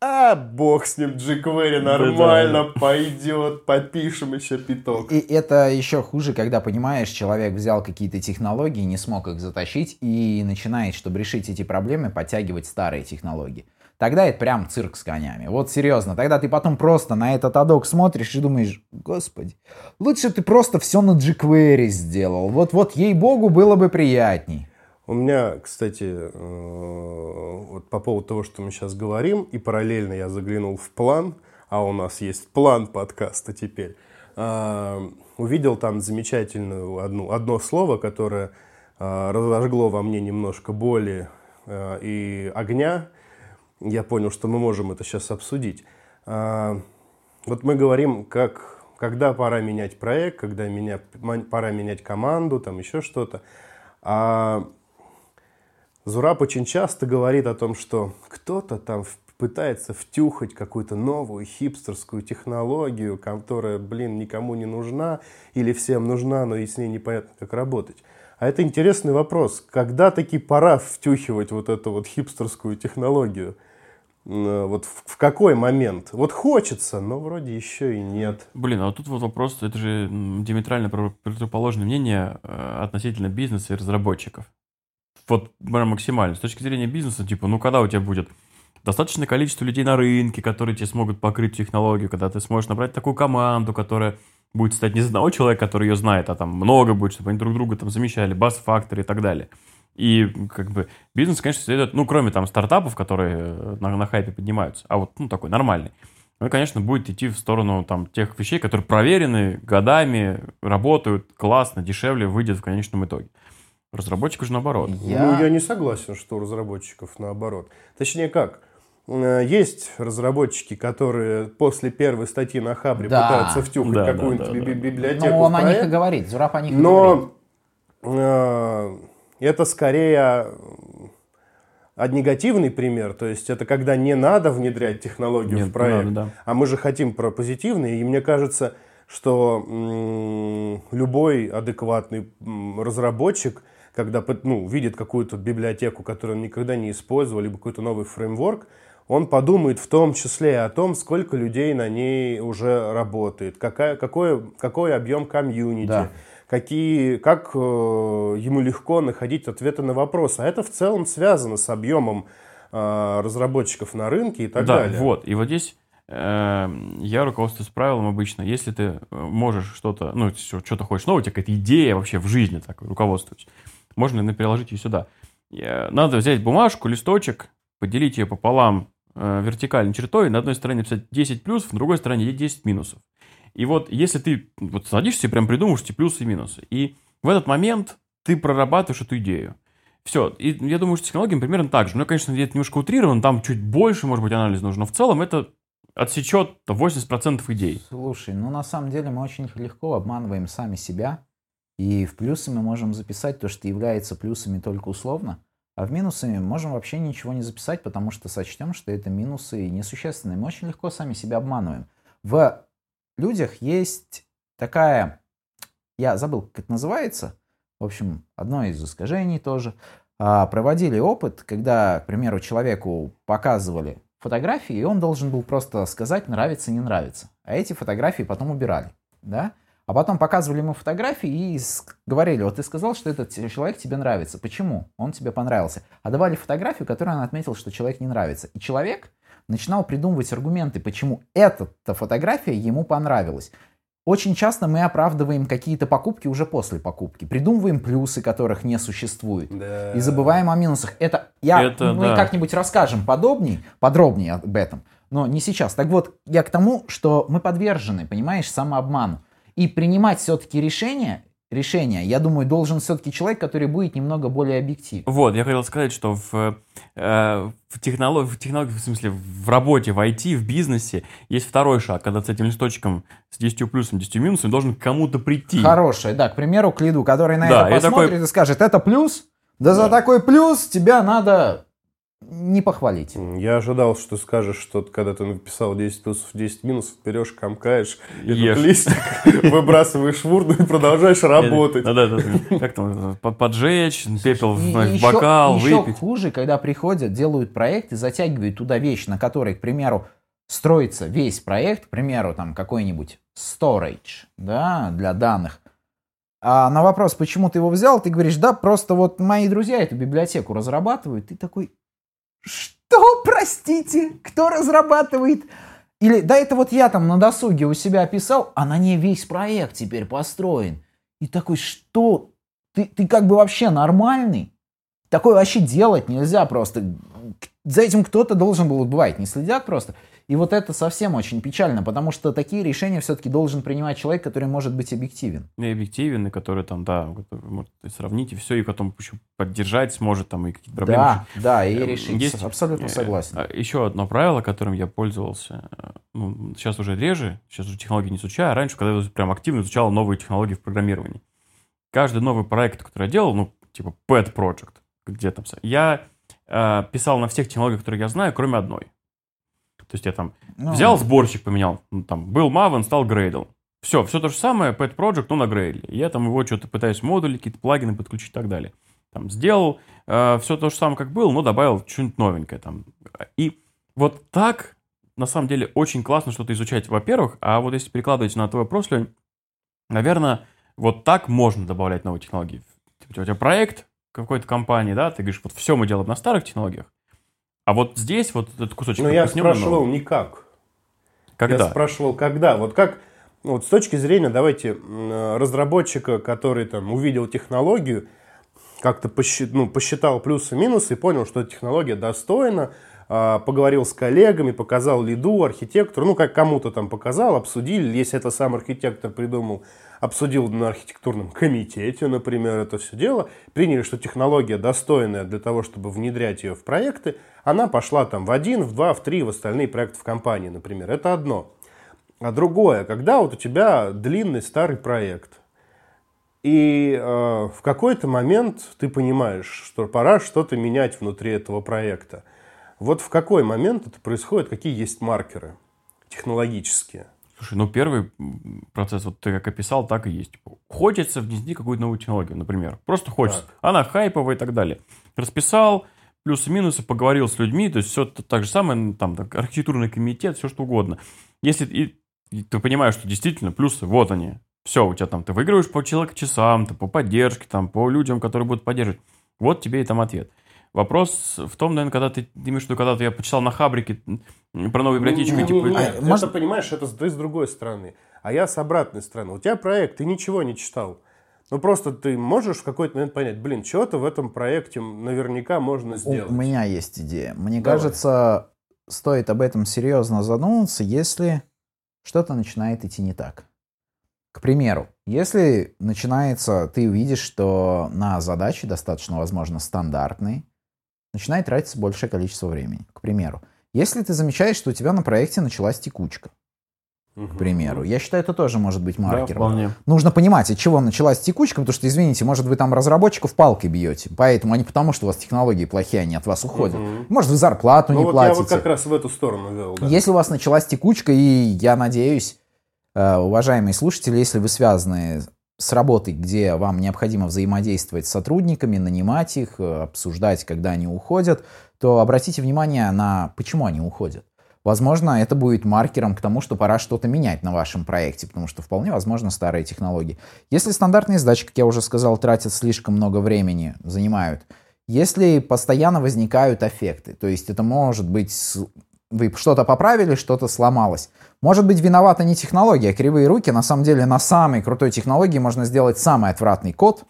а, бог с ним, jQuery нормально пойдет, попишем еще пяток. И это еще хуже, когда, понимаешь, человек взял какие-то технологии, не смог их затащить и начинает, чтобы решить эти проблемы, подтягивать старые технологии. Тогда это прям цирк с конями. Вот серьезно, тогда ты потом просто на этот адок смотришь и думаешь, господи, лучше ты просто все на jQuery сделал. Вот-вот, ей-богу, было бы приятней. У меня, кстати, э, вот по поводу того, что мы сейчас говорим, и параллельно я заглянул в план, а у нас есть план подкаста теперь, а, увидел там замечательную одну, одно слово, которое а, разожгло во мне немножко боли и огня. Я понял, что мы можем это сейчас обсудить. Вот мы говорим, как, когда пора менять проект, когда меня, пора менять команду, там еще что-то. А Зураб очень часто говорит о том, что кто-то там пытается втюхать какую-то новую хипстерскую технологию, которая, блин, никому не нужна или всем нужна, но и с ней непонятно, как работать. А это интересный вопрос. Когда таки пора втюхивать вот эту вот хипстерскую технологию? М, Вот в, какой момент? Вот хочется, но вроде еще и нет. Блин, а вот тут вот вопрос, это же диаметрально про- противоположное мнение э, относительно бизнеса и разработчиков. Вот прям максимально. С точки зрения бизнеса, типа, ну когда у тебя будет достаточное количество людей на рынке, которые тебе смогут покрыть технологию, когда ты сможешь набрать такую команду, которая будет стать не из одного человека, который ее знает, а там много будет, чтобы они друг друга там замещали, бас-фактор и так далее. И как бы бизнес, конечно, следует, ну, кроме там стартапов, которые э, на, на хайпе поднимаются, а вот, ну, такой нормальный, он, конечно, будет идти в сторону там тех вещей, которые проверены годами, работают классно, дешевле, выйдет в конечном итоге. Разработчик же наоборот. Я- Ну, я не согласен, что у разработчиков наоборот. Точнее как, Э, есть разработчики, которые после первой статьи на Хабре Да. пытаются втюхать Да, какую-нибудь да, да. би- библиотеку Ну, он в о них и проект, говорит, Зураб о них и говорит. но это скорее э, негативный пример, то есть это когда не надо внедрять технологию Нет, в проект, надо, да. а мы же хотим про позитивный, и мне кажется, что м, любой адекватный м, разработчик, когда ну, видит какую-то библиотеку, которую он никогда не использовал, либо какой-то новый фреймворк, он подумает в том числе и о том, сколько людей на ней уже работает, какая, какой, какой объем комьюнити, Да. какие, как э, ему легко находить ответы на вопросы. А это в целом связано с объемом э, разработчиков на рынке и так да, далее. вот. И вот здесь э, я руководствуюсь правилом обычно. Если ты э, можешь что-то, ну, что-то хочешь новое, у тебя какая-то идея вообще в жизни, так руководствуюсь, можно наверное, переложить ее сюда. Э, Надо взять бумажку, листочек, поделить ее пополам э, вертикальной чертой, на одной стороне написать 10 плюсов, на другой стороне 10 минусов. И вот если ты вот садишься и прям придумываешь эти плюсы и минусы, и в этот момент ты прорабатываешь эту идею. Все. И я думаю, что с технологиями примерно так же. Ну, конечно, это немножко утрировано, там чуть больше, может быть, анализ нужен, но в целом это отсечет 80% идей. Слушай, ну на самом деле мы очень легко обманываем сами себя. И в плюсы мы можем записать то, что является плюсами только условно. А в минусы можем вообще ничего не записать, потому что сочтем, что это минусы несущественные. Мы очень легко сами себя обманываем. В людях есть такая... Я забыл, как это называется. В общем, одно из искажений тоже. А, проводили опыт, когда, к примеру, человеку показывали фотографии, и он должен был просто сказать, нравится, не нравится. А эти фотографии потом убирали, да? А потом показывали ему фотографии и говорили, вот ты сказал, что этот человек тебе нравится. Почему? Он тебе понравился. А давали фотографию, которую он отметил, что человек не нравится. И человек начинал придумывать аргументы, почему эта фотография ему понравилась. Очень часто мы оправдываем какие-то покупки уже после покупки. Придумываем плюсы, которых не существует. Да. И забываем о минусах. Это я Это мы да. как-нибудь расскажем подробнее, подробнее об этом, но не сейчас. Так вот, я к тому, что мы подвержены, понимаешь, самообману. И принимать все-таки решения, решения, я думаю, должен все-таки человек, который будет немного более объективен. Вот, я хотел сказать, что в, э, в, технолог- в технологии, в смысле, в работе, в IT, в бизнесе есть второй шаг, когда с этим листочком с 10 плюсом, 10 минусом должен к кому-то прийти. Хорошее, да, к примеру, к лиду, который на Да, это и такой- посмотрит и скажет, это плюс, да, за Да. такой плюс тебя надо не похвалить. Я ожидал, что ты скажешь, что когда ты написал 10 плюсов, 10 минусов, берешь, комкаешь, Ешь. этот листик, выбрасываешь в урну и продолжаешь работать. Да, да, да. Как там, под- поджечь, пепел в, еще- бокал, еще выпить. хуже, когда приходят, делают проект и затягивают туда вещь, на которой, к примеру, строится весь проект, к примеру, там какой-нибудь storage, да, для данных. А на вопрос, почему ты его взял, ты говоришь, да, просто вот мои друзья эту библиотеку разрабатывают. Ты такой, что, простите, кто разрабатывает? Или, да это вот я там на досуге у себя описал, а на ней весь проект теперь построен. И такой, что? Ты, ты как бы вообще нормальный? Такое вообще делать нельзя просто. За этим кто-то должен был, бывает, не следят просто. И вот это совсем очень печально, потому что такие решения все-таки должен принимать человек, который может быть объективен. И объективен, и который там, да, может сравнить, и все, и потом еще поддержать сможет, там, и какие-то проблемы. Да, да, и Эм, решить. есть, Абсолютно Э, согласен. а, Еще одно правило, которым я пользовался, э, ну, сейчас уже реже, сейчас уже технологии не изучаю, а раньше, когда я прям активно изучал новые технологии в программировании. Каждый новый проект, который я делал, ну, типа pet project, где там, я э, писал на всех технологиях, которые я знаю, кроме одной. То есть я там Ну, взял сборщик, поменял, ну, там, был Maven, стал Gradle. Все, все то же самое, pet project, но на Gradle. Я там его что-то пытаюсь модули, какие-то плагины подключить и так далее. Там сделал все то же самое, как было, но добавил что-нибудь новенькое там. И вот так, на самом деле, очень классно что-то изучать, во-первых, а вот если перекладывать на твой вопрос, Лень, наверное, вот так можно добавлять новые технологии. Типа, у тебя проект какой-то компании, да, ты говоришь, вот все мы делаем на старых технологиях, а вот здесь вот этот кусочек... Но Ну, я спрашивал новый. никак. Когда? Я спрашивал, когда. Вот как, вот с точки зрения, давайте, разработчика, который там увидел технологию, как-то посчит- ну, посчитал плюсы и минусы и понял, что эта технология достойна, поговорил с коллегами, показал лиду, архитектору, ну, как кому-то там показал, обсудили, если это сам архитектор придумал, обсудил на архитектурном комитете, например, это все дело, приняли, что технология достойная для того, чтобы внедрять ее в проекты, она пошла там в один, в два, в три, в остальные проекты в компании, например. Это одно. А другое, когда вот у тебя длинный старый проект, и э, в какой-то момент ты понимаешь, что пора что-то менять внутри этого проекта. Вот в какой момент это происходит, какие есть маркеры технологические? Слушай, ну первый процесс, вот ты как описал, так и есть. Типа, Хочется внести какую-то новую технологию, например. Просто хочется. Так. Она хайповая и так далее. Расписал, плюсы-минусы, поговорил с людьми, то есть все так же самое, ну, там, так, архитектурный комитет, все что угодно. Если и, и ты понимаешь, что действительно плюсы, вот они, все, у тебя там, ты выигрываешь по человек часам, ты по поддержке, там, по людям, которые будут поддерживать. Вот тебе и там ответ. Вопрос в том, наверное, когда ты, ты имеешь в виду, когда я почитал на Хабрике про новые библиотечки, Не, типа, не, не, А, это, может- понимаешь, это ты с другой стороны. А я с обратной стороны. У тебя проект, ты ничего не читал. Ну, просто ты можешь в какой-то момент понять, блин, что-то в этом проекте наверняка можно сделать. у меня есть идея. Мне Давай. кажется, стоит об этом серьезно задуматься, если что-то начинает идти не так. К примеру, если начинается, ты увидишь, что на задачи достаточно, возможно, стандартные, начинает тратиться большее количество времени. К примеру, если ты замечаешь, что у тебя на проекте началась текучка, к примеру, я считаю, это тоже может быть да, маркером. вполне. Нужно понимать, от чего началась текучка, потому что, извините, может, вы там разработчиков палкой бьете. Поэтому, а не потому, что у вас технологии плохие, они от вас уходят. Мгм. Может, вы зарплату Ну, не вот платите. я вот как раз в эту сторону вел. да. Если у вас началась текучка, и я надеюсь, э, уважаемые слушатели, если вы связаны с работой, где вам необходимо взаимодействовать с сотрудниками, нанимать их, э, обсуждать, когда они уходят, то обратите внимание на почему они уходят. Возможно, это будет маркером к тому, что пора что-то менять на вашем проекте, потому что вполне возможно старые технологии. Если стандартные задачи, как я уже сказал, тратят слишком много времени, занимают, если постоянно возникают эффекты, то есть это может быть вы что-то поправили, что-то сломалось. Может быть, виновата не технология, а кривые руки. На самом деле, на самой крутой технологии можно сделать самый отвратный код.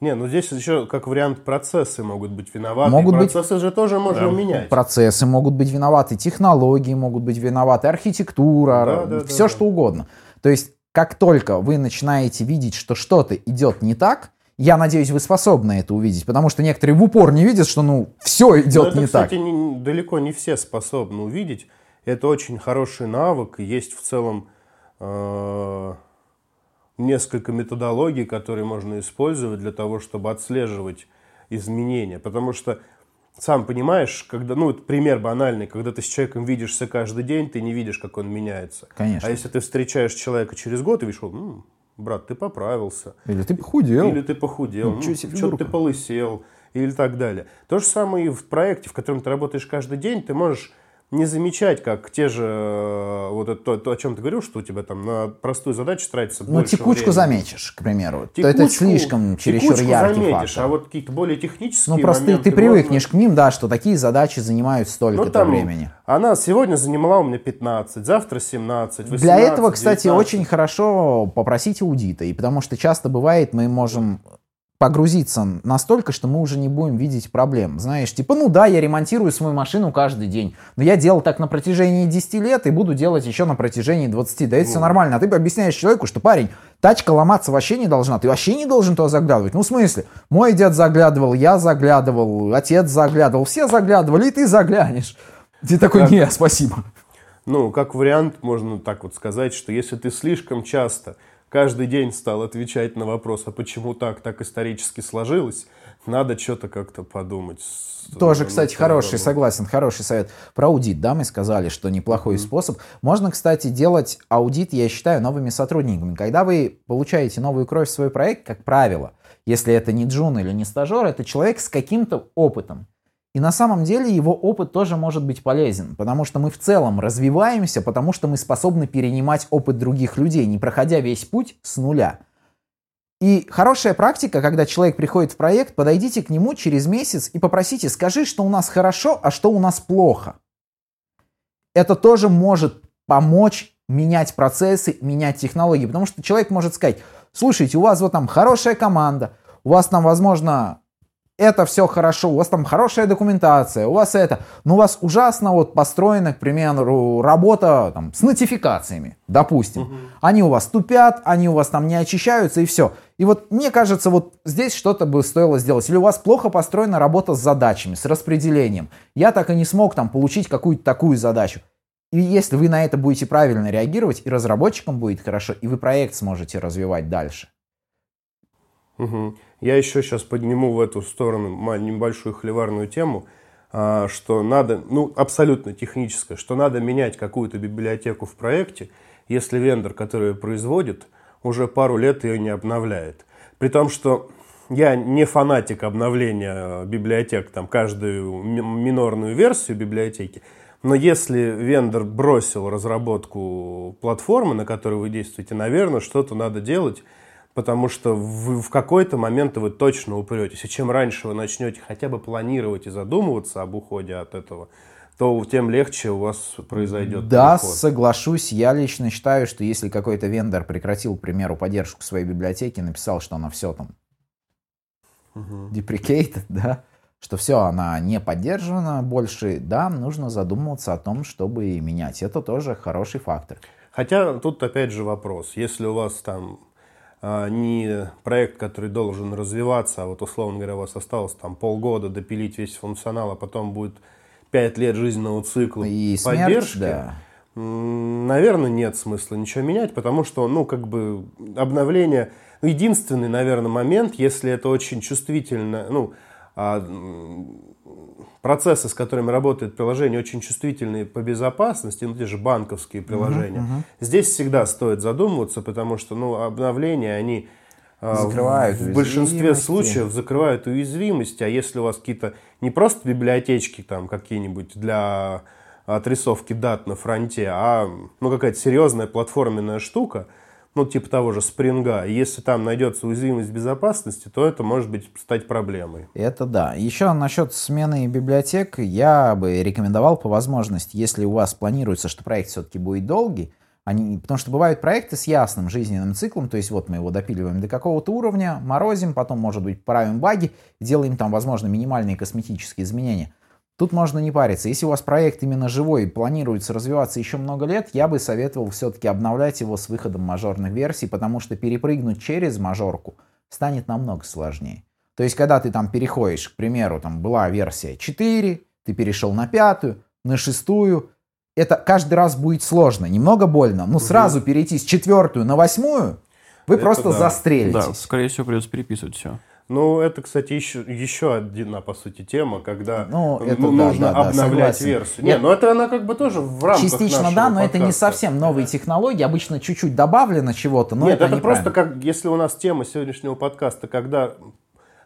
Не, ну здесь еще как вариант процессы могут быть виноваты. Могут быть- процессы же тоже можно менять. Процессы могут быть виноваты, технологии могут быть виноваты, архитектура, Да, да, да, все да. что угодно. То есть, как только вы начинаете видеть, что что-то идет не так, я надеюсь, вы способны это увидеть, потому что некоторые в упор не видят, что ну все Но идет это, не так. кстати, не- далеко не все способны увидеть. Это очень хороший навык. Есть в целом э, несколько методологий, которые можно использовать для того, чтобы отслеживать изменения. Потому что, сам понимаешь, когда, ну, вот пример банальный, когда ты с человеком видишься каждый день, ты не видишь, как он меняется. Конечно. А если ты встречаешь человека через год и видишь, «М, брат, ты поправился. Или ты похудел. Или ты похудел, Ничего себе фигурка. ты полысел, или так далее. То же самое и в проекте, в котором ты работаешь каждый день, ты можешь не замечать, как те же, э, вот это, то, о чем ты говорил, что у тебя там на простую задачу тратится Ну, больше текучку времени. заметишь, к примеру. то это Текучку- слишком чересчур текучку яркий заметишь, фактор. а вот какие-то более технические Ну, просто моменты ты привыкнешь можно- к ним, да, что такие задачи занимают столько-то Ну, там, времени. Она сегодня занимала у меня 15, завтра 17, 18, Для этого, кстати, 19. очень хорошо попросить аудита, и потому что часто бывает, мы можем погрузиться настолько, что мы уже не будем видеть проблем. Знаешь, типа, ну да, я ремонтирую свою машину каждый день, но я делал так на протяжении 10 лет и буду делать еще на протяжении 20. Да это все нормально. А ты объясняешь человеку, что, парень, тачка ломаться вообще не должна, ты вообще не должен туда заглядывать. Ну, в смысле, мой дед заглядывал, я заглядывал, отец заглядывал, все заглядывали, и ты заглянешь. Ты такой, Так. не, спасибо. Ну, как вариант, можно так вот сказать, что если ты слишком часто каждый день стал отвечать на вопрос, а почему так, так исторически сложилось, надо что-то как-то подумать. Тоже, кстати, хороший, этим. согласен, хороший совет. Про аудит, да, мы сказали, что неплохой способ. Можно, кстати, делать аудит, я считаю, новыми сотрудниками. Когда вы получаете новую кровь в свой проект, как правило, если это не джун или не стажер, это человек с каким-то опытом. И на самом деле его опыт тоже может быть полезен, потому что мы в целом развиваемся, потому что мы способны перенимать опыт других людей, не проходя весь путь с нуля. И хорошая практика, когда человек приходит в проект, подойдите к нему через месяц и попросите, скажи, что у нас хорошо, а что у нас плохо. Это тоже может помочь менять процессы, менять технологии, потому что человек может сказать, слушайте, у вас вот там хорошая команда, у вас там, возможно, это все хорошо, у вас там хорошая документация, у вас это, но у вас ужасно вот построена, к примеру, работа там, с нотификациями, допустим. Они у вас тупят, они у вас там не очищаются и все. И вот мне кажется, вот здесь что-то бы стоило сделать. Или у вас плохо построена работа с задачами, с распределением. Я так и не смог там получить какую-то такую задачу. И если вы на это будете правильно реагировать, и разработчикам будет хорошо, и вы проект сможете развивать дальше. Мгм. Я еще сейчас подниму в эту сторону небольшую холиварную тему, а, что надо, ну, абсолютно техническое, что надо менять какую-то библиотеку в проекте, если вендор, который ее производит, уже пару лет ее не обновляет. При том, что я не фанатик обновления библиотек, там, каждую ми- минорную версию библиотеки, но если вендор бросил разработку платформы, на которой вы действуете, наверное, что-то надо делать, потому что вы в какой-то момент вы точно упретесь. И чем раньше вы начнете хотя бы планировать и задумываться об уходе от этого, то тем легче у вас произойдет Да, переход. соглашусь. Я лично считаю, что если какой-то вендор прекратил, к примеру, поддержку своей библиотеки, написал, что она все там deprecated, да, что все, она не поддержана больше, да, нужно задумываться о том, чтобы менять. Это тоже хороший фактор. Хотя тут опять же вопрос. Если у вас там не проект, который должен развиваться, а вот условно говоря, у вас осталось там полгода допилить весь функционал, а потом будет 5 лет жизненного цикла И смерть, поддержки, да. м, наверное, нет смысла ничего менять, потому что, ну, как бы обновление... Единственный, наверное, момент, если это очень чувствительно, ну, а, процессы, с которыми работает приложение, очень чувствительные по безопасности, ну, те же банковские приложения, здесь всегда стоит задумываться, потому что, ну, обновления, они а, Закрывают в большинстве случаев закрывают уязвимости, а если у вас какие-то не просто библиотечки там какие-нибудь для отрисовки дат на фронте, а ну какая-то серьезная платформенная штука, ну типа того же спринга, если там найдется уязвимость безопасности, то это может быть стать проблемой. Это да. Еще насчет смены библиотек я бы рекомендовал по возможности, если у вас планируется, что проект все-таки будет долгий, они, потому что бывают проекты с ясным жизненным циклом, то есть вот мы его допиливаем до какого-то уровня, морозим, потом, может быть, правим баги, делаем там, возможно, минимальные косметические изменения. Тут можно не париться. Если у вас проект именно живой и планируется развиваться еще много лет, я бы советовал все-таки обновлять его с выходом мажорных версий, потому что перепрыгнуть через мажорку станет намного сложнее. То есть, когда ты там переходишь, к примеру, там была версия 4, ты перешел на пятую, на шестую, это каждый раз будет сложно, немного больно. Но сразу перейти с четвертую на восьмую, вы Это просто да. застрелитесь. Да, скорее всего, придется переписывать все. Ну, это, кстати, еще, еще одна, по сути, тема, когда Ну, это ну, нужно да, да, обновлять согласен. версию. Не, ну это она как бы тоже в рамках Частично да, но это не подкаста. совсем новые технологии. Обычно чуть-чуть добавлено чего-то, но Нет, это, это, просто как, если у нас тема сегодняшнего подкаста, когда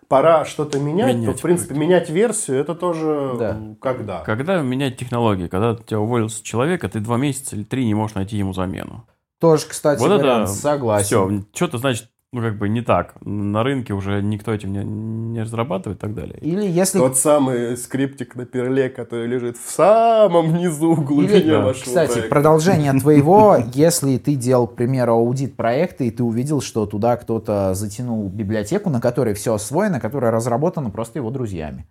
пора что-то менять, то, Менять в принципе, менять версию, это тоже Да. когда. Когда менять технологии? Когда у тебя уволился человек, а ты два месяца или три не можешь найти ему замену. Тоже, кстати, Вот вариант, это согласен. Все, что-то значит, ну как бы не так. На рынке уже никто этим не, не разрабатывает и так далее. Или если... Тот самый скриптик на перле, который лежит в самом низу глубине Или, вашего кстати, проекта. продолжение твоего, если ты делал, к примеру, аудит проекта, и ты увидел, что туда кто-то затянул библиотеку, на которой все освоено, которая разработана просто его друзьями.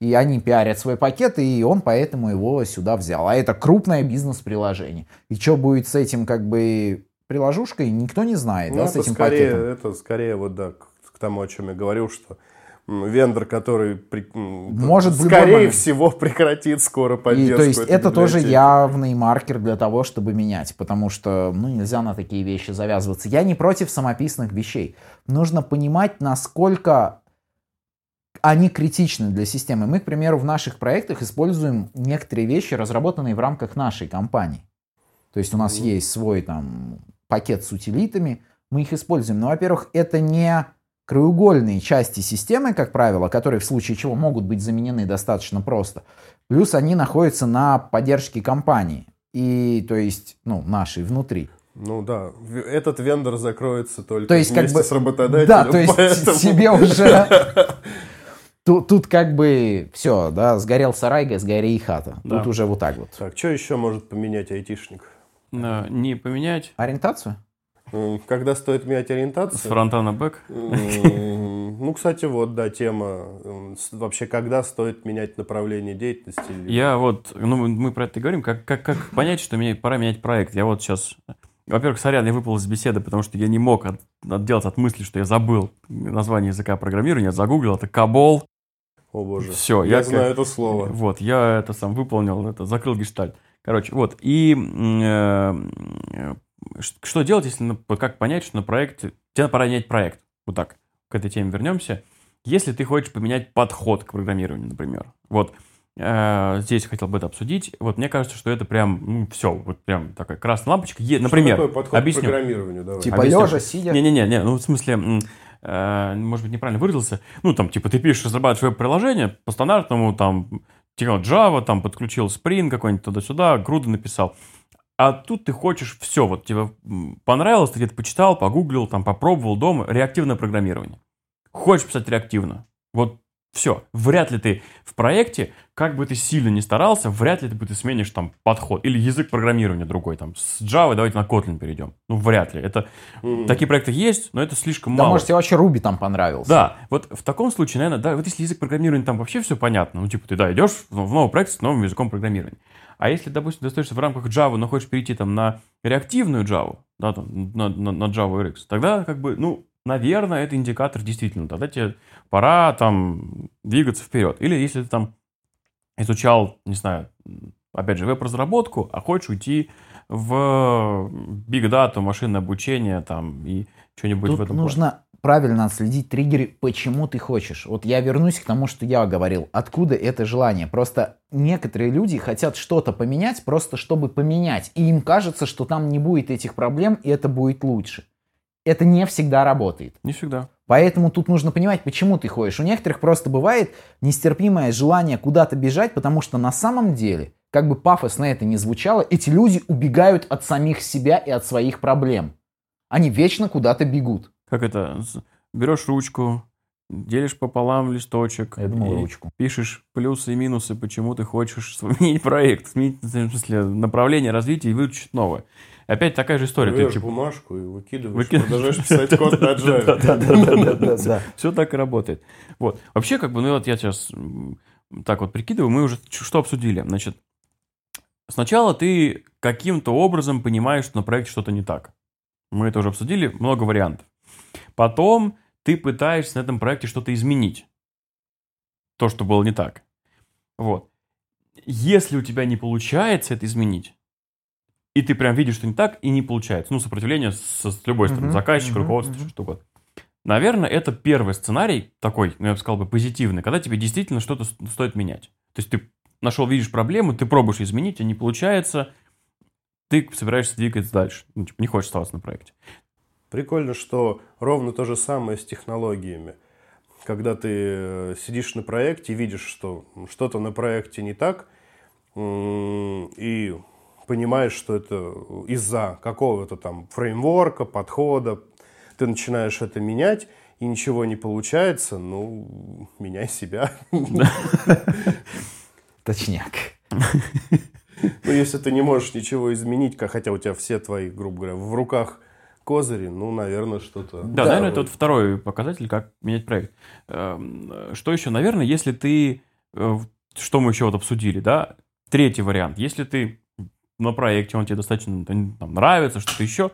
И они пиарят свой пакет, и он поэтому его сюда взял. А это крупное бизнес-приложение. И что будет с этим, как бы, приложушкой, никто не знает, Ну, да, с этим скорее, пакетом. это скорее вот да, к, к тому, о чем я говорил, что вендор, который при- Может, скорее всего прекратит скоро И, поддержку. то есть это тоже явный маркер для того, чтобы менять, потому что ну, нельзя на такие вещи завязываться. Я не против самописных вещей. Нужно понимать, насколько они критичны для системы. Мы, к примеру, в наших проектах используем некоторые вещи, разработанные в рамках нашей компании. То есть у нас есть свой там пакет с утилитами, мы их используем. Но, во-первых, это не краеугольные части системы, как правило, которые в случае чего могут быть заменены достаточно просто. Плюс они находятся на поддержке компании. И, то есть, ну, нашей, внутри. Ну да, этот вендор закроется только То есть, как вместе бы... с работодателем. Да, то есть поэтому- себе уже... Тут, тут как бы все, да, сгорел сарай, сгорел и хата. Да. Тут уже вот так вот. Так, что еще может поменять айтишник? Да, не поменять Ориентацию? М, Когда стоит менять с ориентацию? фронта на бэк. М, Ну, кстати, вот, да, тема. с- Вообще, когда стоит менять направление деятельности? Я вот, ну мы- про это и говорим, как, как, как понять, что мне пора менять проект. Я вот сейчас, во-первых, сорян, я выпал из беседы, потому что я не мог от- отделаться от мысли, что я забыл название языка программирования, загуглил, это Кабол. О, боже. Всё, я я знаю как- это слово. Вот, я это сам выполнил, это закрыл гештальт. Короче, вот, и э, что делать, если, вот как понять, что на проекте, тебе пора менять проект, вот так, к этой теме вернемся. Если ты хочешь поменять подход к программированию, например, вот, э, здесь хотел бы это обсудить, вот, мне кажется, что это прям, ну, все, вот прям такая красная лампочка, Е- например, Что такое подход объясню. к программированию? Давай. Типа Объясню. лежа, сидя. Не-не-не, ну в смысле, э, может быть, неправильно выразился. Ну, там, типа, ты пишешь, разрабатываешь веб-приложение по стандартному, там, типа Java, там, подключил Spring какой-нибудь туда-сюда, груды написал. А тут ты хочешь все, вот тебе м, понравилось, ты где-то почитал, погуглил, там, попробовал дома, реактивное программирование. Хочешь писать реактивно. Вот все. Вряд ли ты в проекте, как бы ты сильно не старался, вряд ли ты, ты сменишь там подход. Или язык программирования другой. Там, с Java давайте на Kotlin перейдем. Ну, вряд ли. Это Мгм. Такие проекты есть, но это слишком Да, мало. может, тебе вообще Руби там понравился. Да, вот в таком случае, наверное, да, вот если язык программирования там вообще все понятно, ну, типа, ты, да, идешь в в новый проект с новым языком программирования. А если, допустим, ты остаешься в рамках Java, но хочешь перейти там на реактивную Java, да, там, на, на, на Java RX, тогда, как бы, ну, наверное, это индикатор действительно. Тогда тебе пора там двигаться вперед. Или если ты там изучал, не знаю, опять же, веб-разработку, а хочешь уйти в big data, машинное обучение там и что-нибудь в Тут этом плане. нужно правильно отследить триггеры, почему ты хочешь. Вот я вернусь к тому, что я говорил. Откуда это желание? Просто некоторые люди хотят что-то поменять, просто чтобы поменять. И им кажется, что там не будет этих проблем, и это будет лучше. Это не всегда работает. Не всегда. Поэтому тут нужно понимать, почему ты ходишь. У некоторых просто бывает нестерпимое желание куда-то бежать, потому что на самом деле, как бы пафосно это ни звучало, эти люди убегают от самих себя и от своих проблем. Они вечно куда-то бегут. Как это? Берешь ручку, делишь пополам листочек. Я думал, ручку. Пишешь плюсы и минусы, почему ты хочешь сменить проект, сменить в смысле, направление развития и выучить новое. Опять такая же история. Ты, Берешь типа, бумажку и выкидываешь, Выкидываешь. продолжаешь писать код на Java. Да-да-да. Все так и работает. Вот. Вообще, как бы, ну вот я сейчас так вот прикидываю, мы уже что обсудили. Значит, сначала ты каким-то образом понимаешь, что на проекте что-то не так. Мы это уже обсудили, много вариантов. Потом ты пытаешься на этом проекте что-то изменить. То, что было не так. Вот. Если у тебя не получается это изменить, и ты прям видишь, что не так, и не получается. Ну, сопротивление с, с любой стороны, руководства, мгм. что угодно. Наверное, это первый сценарий такой, ну, я бы сказал бы, позитивный, когда тебе действительно что-то стоит менять. То есть ты нашел, видишь проблему, ты пробуешь изменить, а не получается, ты собираешься двигаться дальше. Ну, типа, не хочешь оставаться на проекте. Прикольно, что ровно то же самое с технологиями. Когда ты э, сидишь на проекте и видишь, что что-то на проекте не так, и понимаешь, что это из-за какого-то там фреймворка, подхода, ты начинаешь это менять, и ничего не получается, ну, меняй себя. Точняк. Ну, если ты не можешь ничего изменить, хотя у тебя все твои, грубо говоря, в руках козыри, ну, наверное, что-то... Да, наверное, это вот второй показатель, как менять проект. Эм, э, Что еще? Наверное, если ты, э, что мы еще вот обсудили, да, третий вариант. Если ты на проекте, он тебе достаточно там, нравится, что-то еще,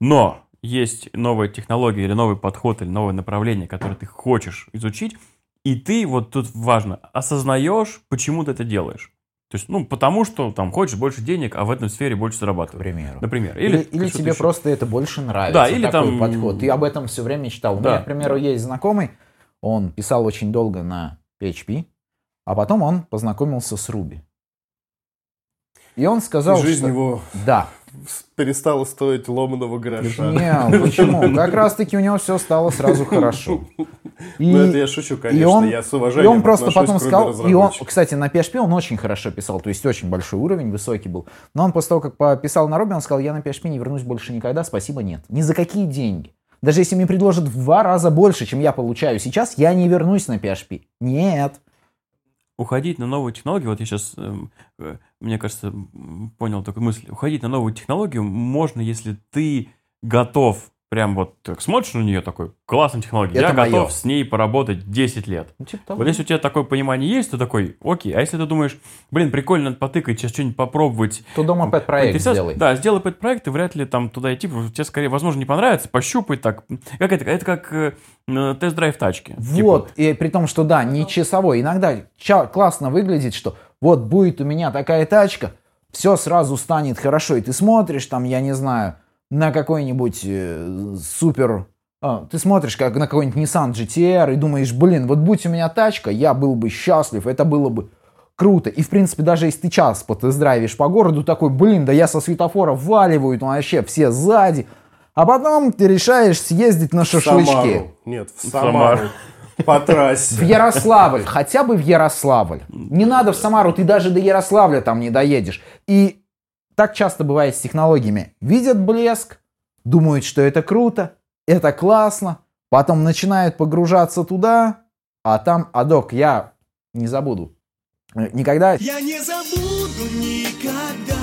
но есть новая технология или новый подход или новое направление, которое ты хочешь изучить, и ты, вот тут важно, осознаешь, почему ты это делаешь. То есть, ну, потому что там хочешь больше денег, а в этом сфере больше К зарабатывать. примеру. Например. Или, или что-то тебе еще. просто это больше нравится. Да, или такой там- подход. Ты об этом все время читал. У Да. меня, к примеру, есть знакомый, он писал очень долго на PHP, а потом он познакомился с Ruby. И он сказал, жизнь что... его Да. перестала стоить ломаного гроша. Не, почему? Как раз-таки у него все стало сразу хорошо. И, Ну, это я шучу, конечно, он- я с и уважением он просто потом сказал, и он, кстати, на PHP он очень хорошо писал, то есть очень большой уровень, высокий был. Но он после того, как пописал на Ruby, он сказал, я на PHP не вернусь больше никогда, спасибо, нет. Ни за какие деньги. Даже если мне предложат в два раза больше, чем я получаю сейчас, я не вернусь на PHP. Нет. Уходить на новые технологии, вот я сейчас, мне кажется, понял такую мысль, уходить на новую технологию можно, если ты готов, прям вот так смотришь на нее такой, классная технология, Это я моё. готов с ней поработать 10 лет. Ну, типа того. Вот если у тебя такое понимание есть, то такой, окей, а если ты думаешь, блин, прикольно потыкать, сейчас что-нибнь попробовать, То дома пэт проект поинтересоваться, сделай. Да, сделай пэт проект, и вряд ли там туда идти, тебе скорее, возможно, не понравится, пощупай так. Как это, это как э, тест-драйв тачки. Типа, Вот, и при том, что да, не часовой. Иногда ча- классно выглядит, что вот будет у меня такая тачка, все сразу станет хорошо. И ты смотришь там, я не знаю, на какой-нибудь э, супер... а, ты смотришь как на какой-нибудь Nissan GTR и думаешь, блин, вот будь у меня тачка, я был бы счастлив, это было бы круто. И, в принципе, даже если ты час потест-драйвишь по городу, такой, блин, да я со светофора валиваю, ну вообще все сзади. А потом ты решаешь съездить на В шашлычки. Самару. Нет, в Самару. По В трассе. Ярославль, хотя бы в Ярославль. Не надо в Самару, ты даже до Ярославля там не доедешь. И так часто бывает с технологиями. Видят блеск, думают, что это круто, это классно, потом начинают погружаться туда, а там, адок, я не забуду. Никогда Я не забуду никогда.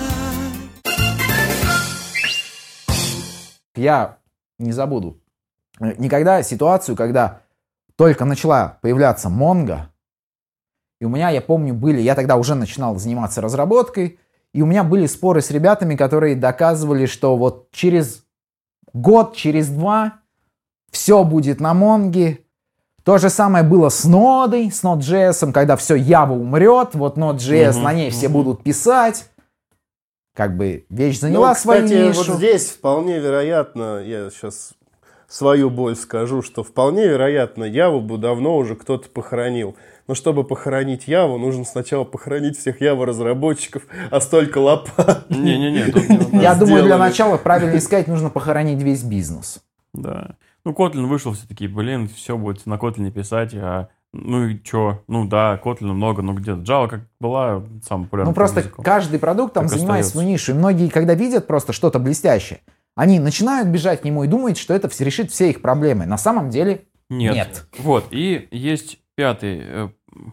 я не забуду никогда ситуацию, когда только начала появляться Монго, и у меня, я помню, были, я тогда уже начинал заниматься разработкой, и у меня были споры с ребятами, которые доказывали, что вот через год, через два все будет на Монге. То же самое было с нодой, с Node.js, когда все Java умрет, вот Node.js, Мгм, на ней все мгм. будут писать. Как бы вещь заняла Ну, свою кстати, нишу. вот здесь вполне вероятно, я сейчас свою боль скажу, что вполне вероятно, Яву бы давно уже кто-то похоронил. Но чтобы похоронить Яву, нужно сначала похоронить всех Ява-разработчиков, а столько лопат. Не-не-не, тут не- Я думаю, для начала, правильно сказать, нужно похоронить весь бизнес. Да. Ну, Kotlin вышел все-таки, блин, все будет на Kotlin писать, а ну и чё? Ну да, Kotlin много, но где-то Java как была самым популярным Ну просто языком. каждый продукт там Так занимает остается. свою нишу. И многие, когда видят просто что-то блестящее, они начинают бежать к нему и думают, что это все- решит все их проблемы. На самом деле Нет. Нет. Вот, и есть пятый, э,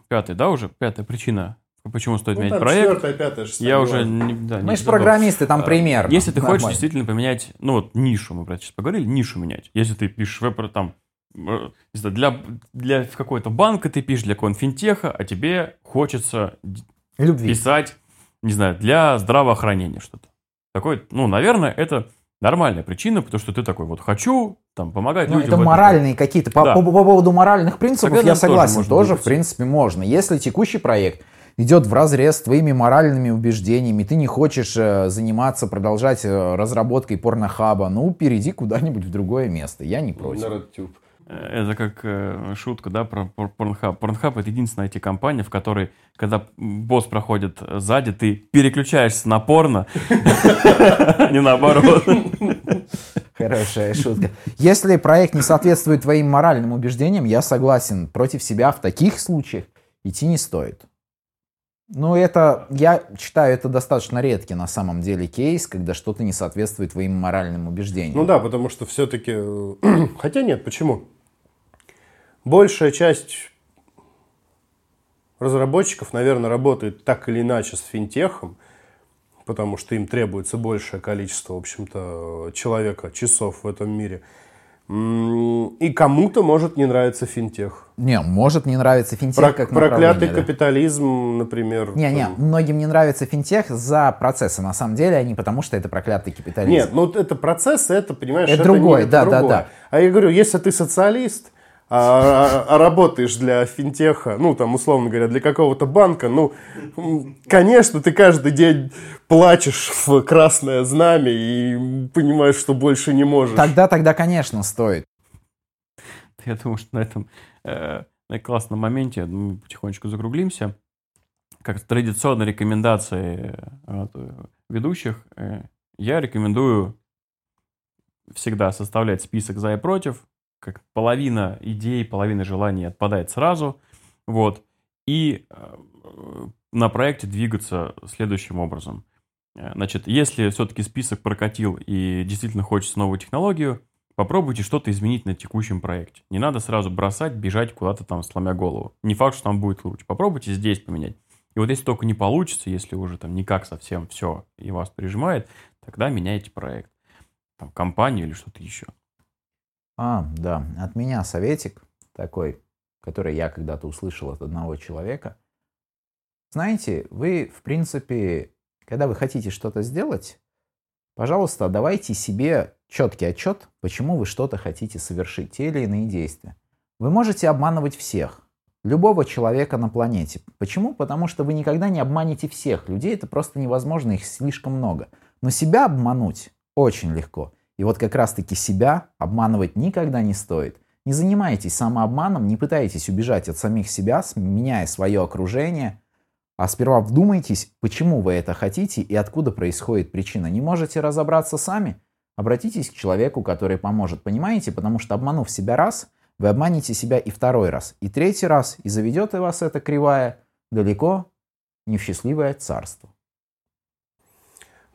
пятый, да, уже? Пятая причина, почему стоит Ну, менять там проект. четвертая, пятая, шестая, Я уже не, да, не мы же забыл. программисты, там А, пример. Если ты хочешь Нормально. действительно поменять, ну вот нишу, мы про это сейчас поговорили, нишу менять. Если ты пишешь веб, там, э, не знаю, для, для какой-то банка ты пишешь, для какого-нибудь финтеха, а тебе хочется Любви. писать, не знаю, для здравоохранения что-то. Такой, ну, наверное, это нормальная причина, потому что ты такой, вот хочу там помогать Ну, людям. это в этом. моральные какие-то. По, Да. по- по поводу моральных принципов Тогда, я тоже согласен. можно Тоже, в двигаться. принципе, можно. Если текущий проект идет в разрез с твоими моральными убеждениями, ты не хочешь э, заниматься, продолжать э, разработкой порнохаба, ну, перейди куда-нибудь в другое место. Я не против. На RedTube. Э, Это как э, шутка, да, про Pornhub. Pornhub это единственная IT-компания, в которой, когда босс проходит сзади, ты переключаешься на порно, а не наоборот. Хорошая шутка. Если проект не соответствует твоим моральным убеждениям, я согласен. Против себя в таких случаях идти не стоит. Ну, это, я считаю, это достаточно редкий на самом деле кейс, когда что-то не соответствует твоим моральным убеждениям. Ну да, потому что все-таки... Хотя нет, почему? Большая часть разработчиков, наверное, работает так или иначе с финтехом, потому что им требуется большее количество, в общем-то, человека, часов в этом мире. И кому-то может не нравиться финтех. Не, может не нравится финтех Про- как проклятый да. капитализм, например. Не-не, там. многим не нравится финтех за процессы, на самом деле, а не потому, что это проклятый капитализм. Нет, ну это процесс, это, понимаешь, Это это, не- другое, это да, да, другое. да. А я говорю, если ты социалист, а, а- работаешь для финтеха, ну, там, условно говоря, для какого-то банка, ну, конечно, ты каждый день плачешь в красное знамя и понимаешь, что больше не можешь. Тогда, тогда, конечно, стоит. Я думаю, что на этом э, на классном моменте мы потихонечку закруглимся. Как традиционно рекомендации от, э, ведущих, э, я рекомендую всегда составлять список за и против, как половина идей, половина желаний отпадает сразу, вот, и э, на проекте двигаться следующим образом. Значит, если все-таки список прокатил и действительно хочется новую технологию, попробуйте что-то изменить на текущем проекте. Не надо сразу бросать, бежать куда-то там, сломя голову. Не факт, что там будет лучше. Попробуйте здесь поменять. И вот если только не получится, если уже там никак совсем все и вас прижимает, тогда меняйте проект. Там, компанию или что-то еще. А, да, от меня советик такой, который я когда-то услышал от одного человека. Знаете, вы, в принципе, когда вы хотите что-то сделать, пожалуйста, давайте себе четкий отчет, почему вы что-то хотите совершить, те или иные действия. Вы можете обманывать всех, любого человека на планете. Почему? Потому что вы никогда не обманете всех. Людей это просто невозможно, их слишком много. Но себя обмануть очень легко. И вот как раз-таки себя обманывать никогда не стоит. Не занимайтесь самообманом, не пытайтесь убежать от самих себя, меняя свое окружение, а сперва вдумайтесь, почему вы это хотите и откуда происходит причина. Не можете разобраться сами? Обратитесь к человеку, который поможет. Понимаете? Потому что обманув себя раз, вы обманете себя и второй раз, и третий раз, и заведет вас эта кривая далеко не в счастливое царство.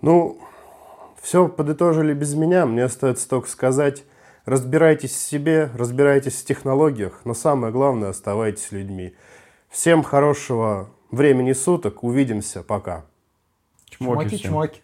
Ну, все подытожили без меня. Мне остается только сказать, разбирайтесь в себе, разбирайтесь в технологиях, но самое главное, оставайтесь людьми. Всем хорошего времени суток. Увидимся. Пока. Чмоки чмоки.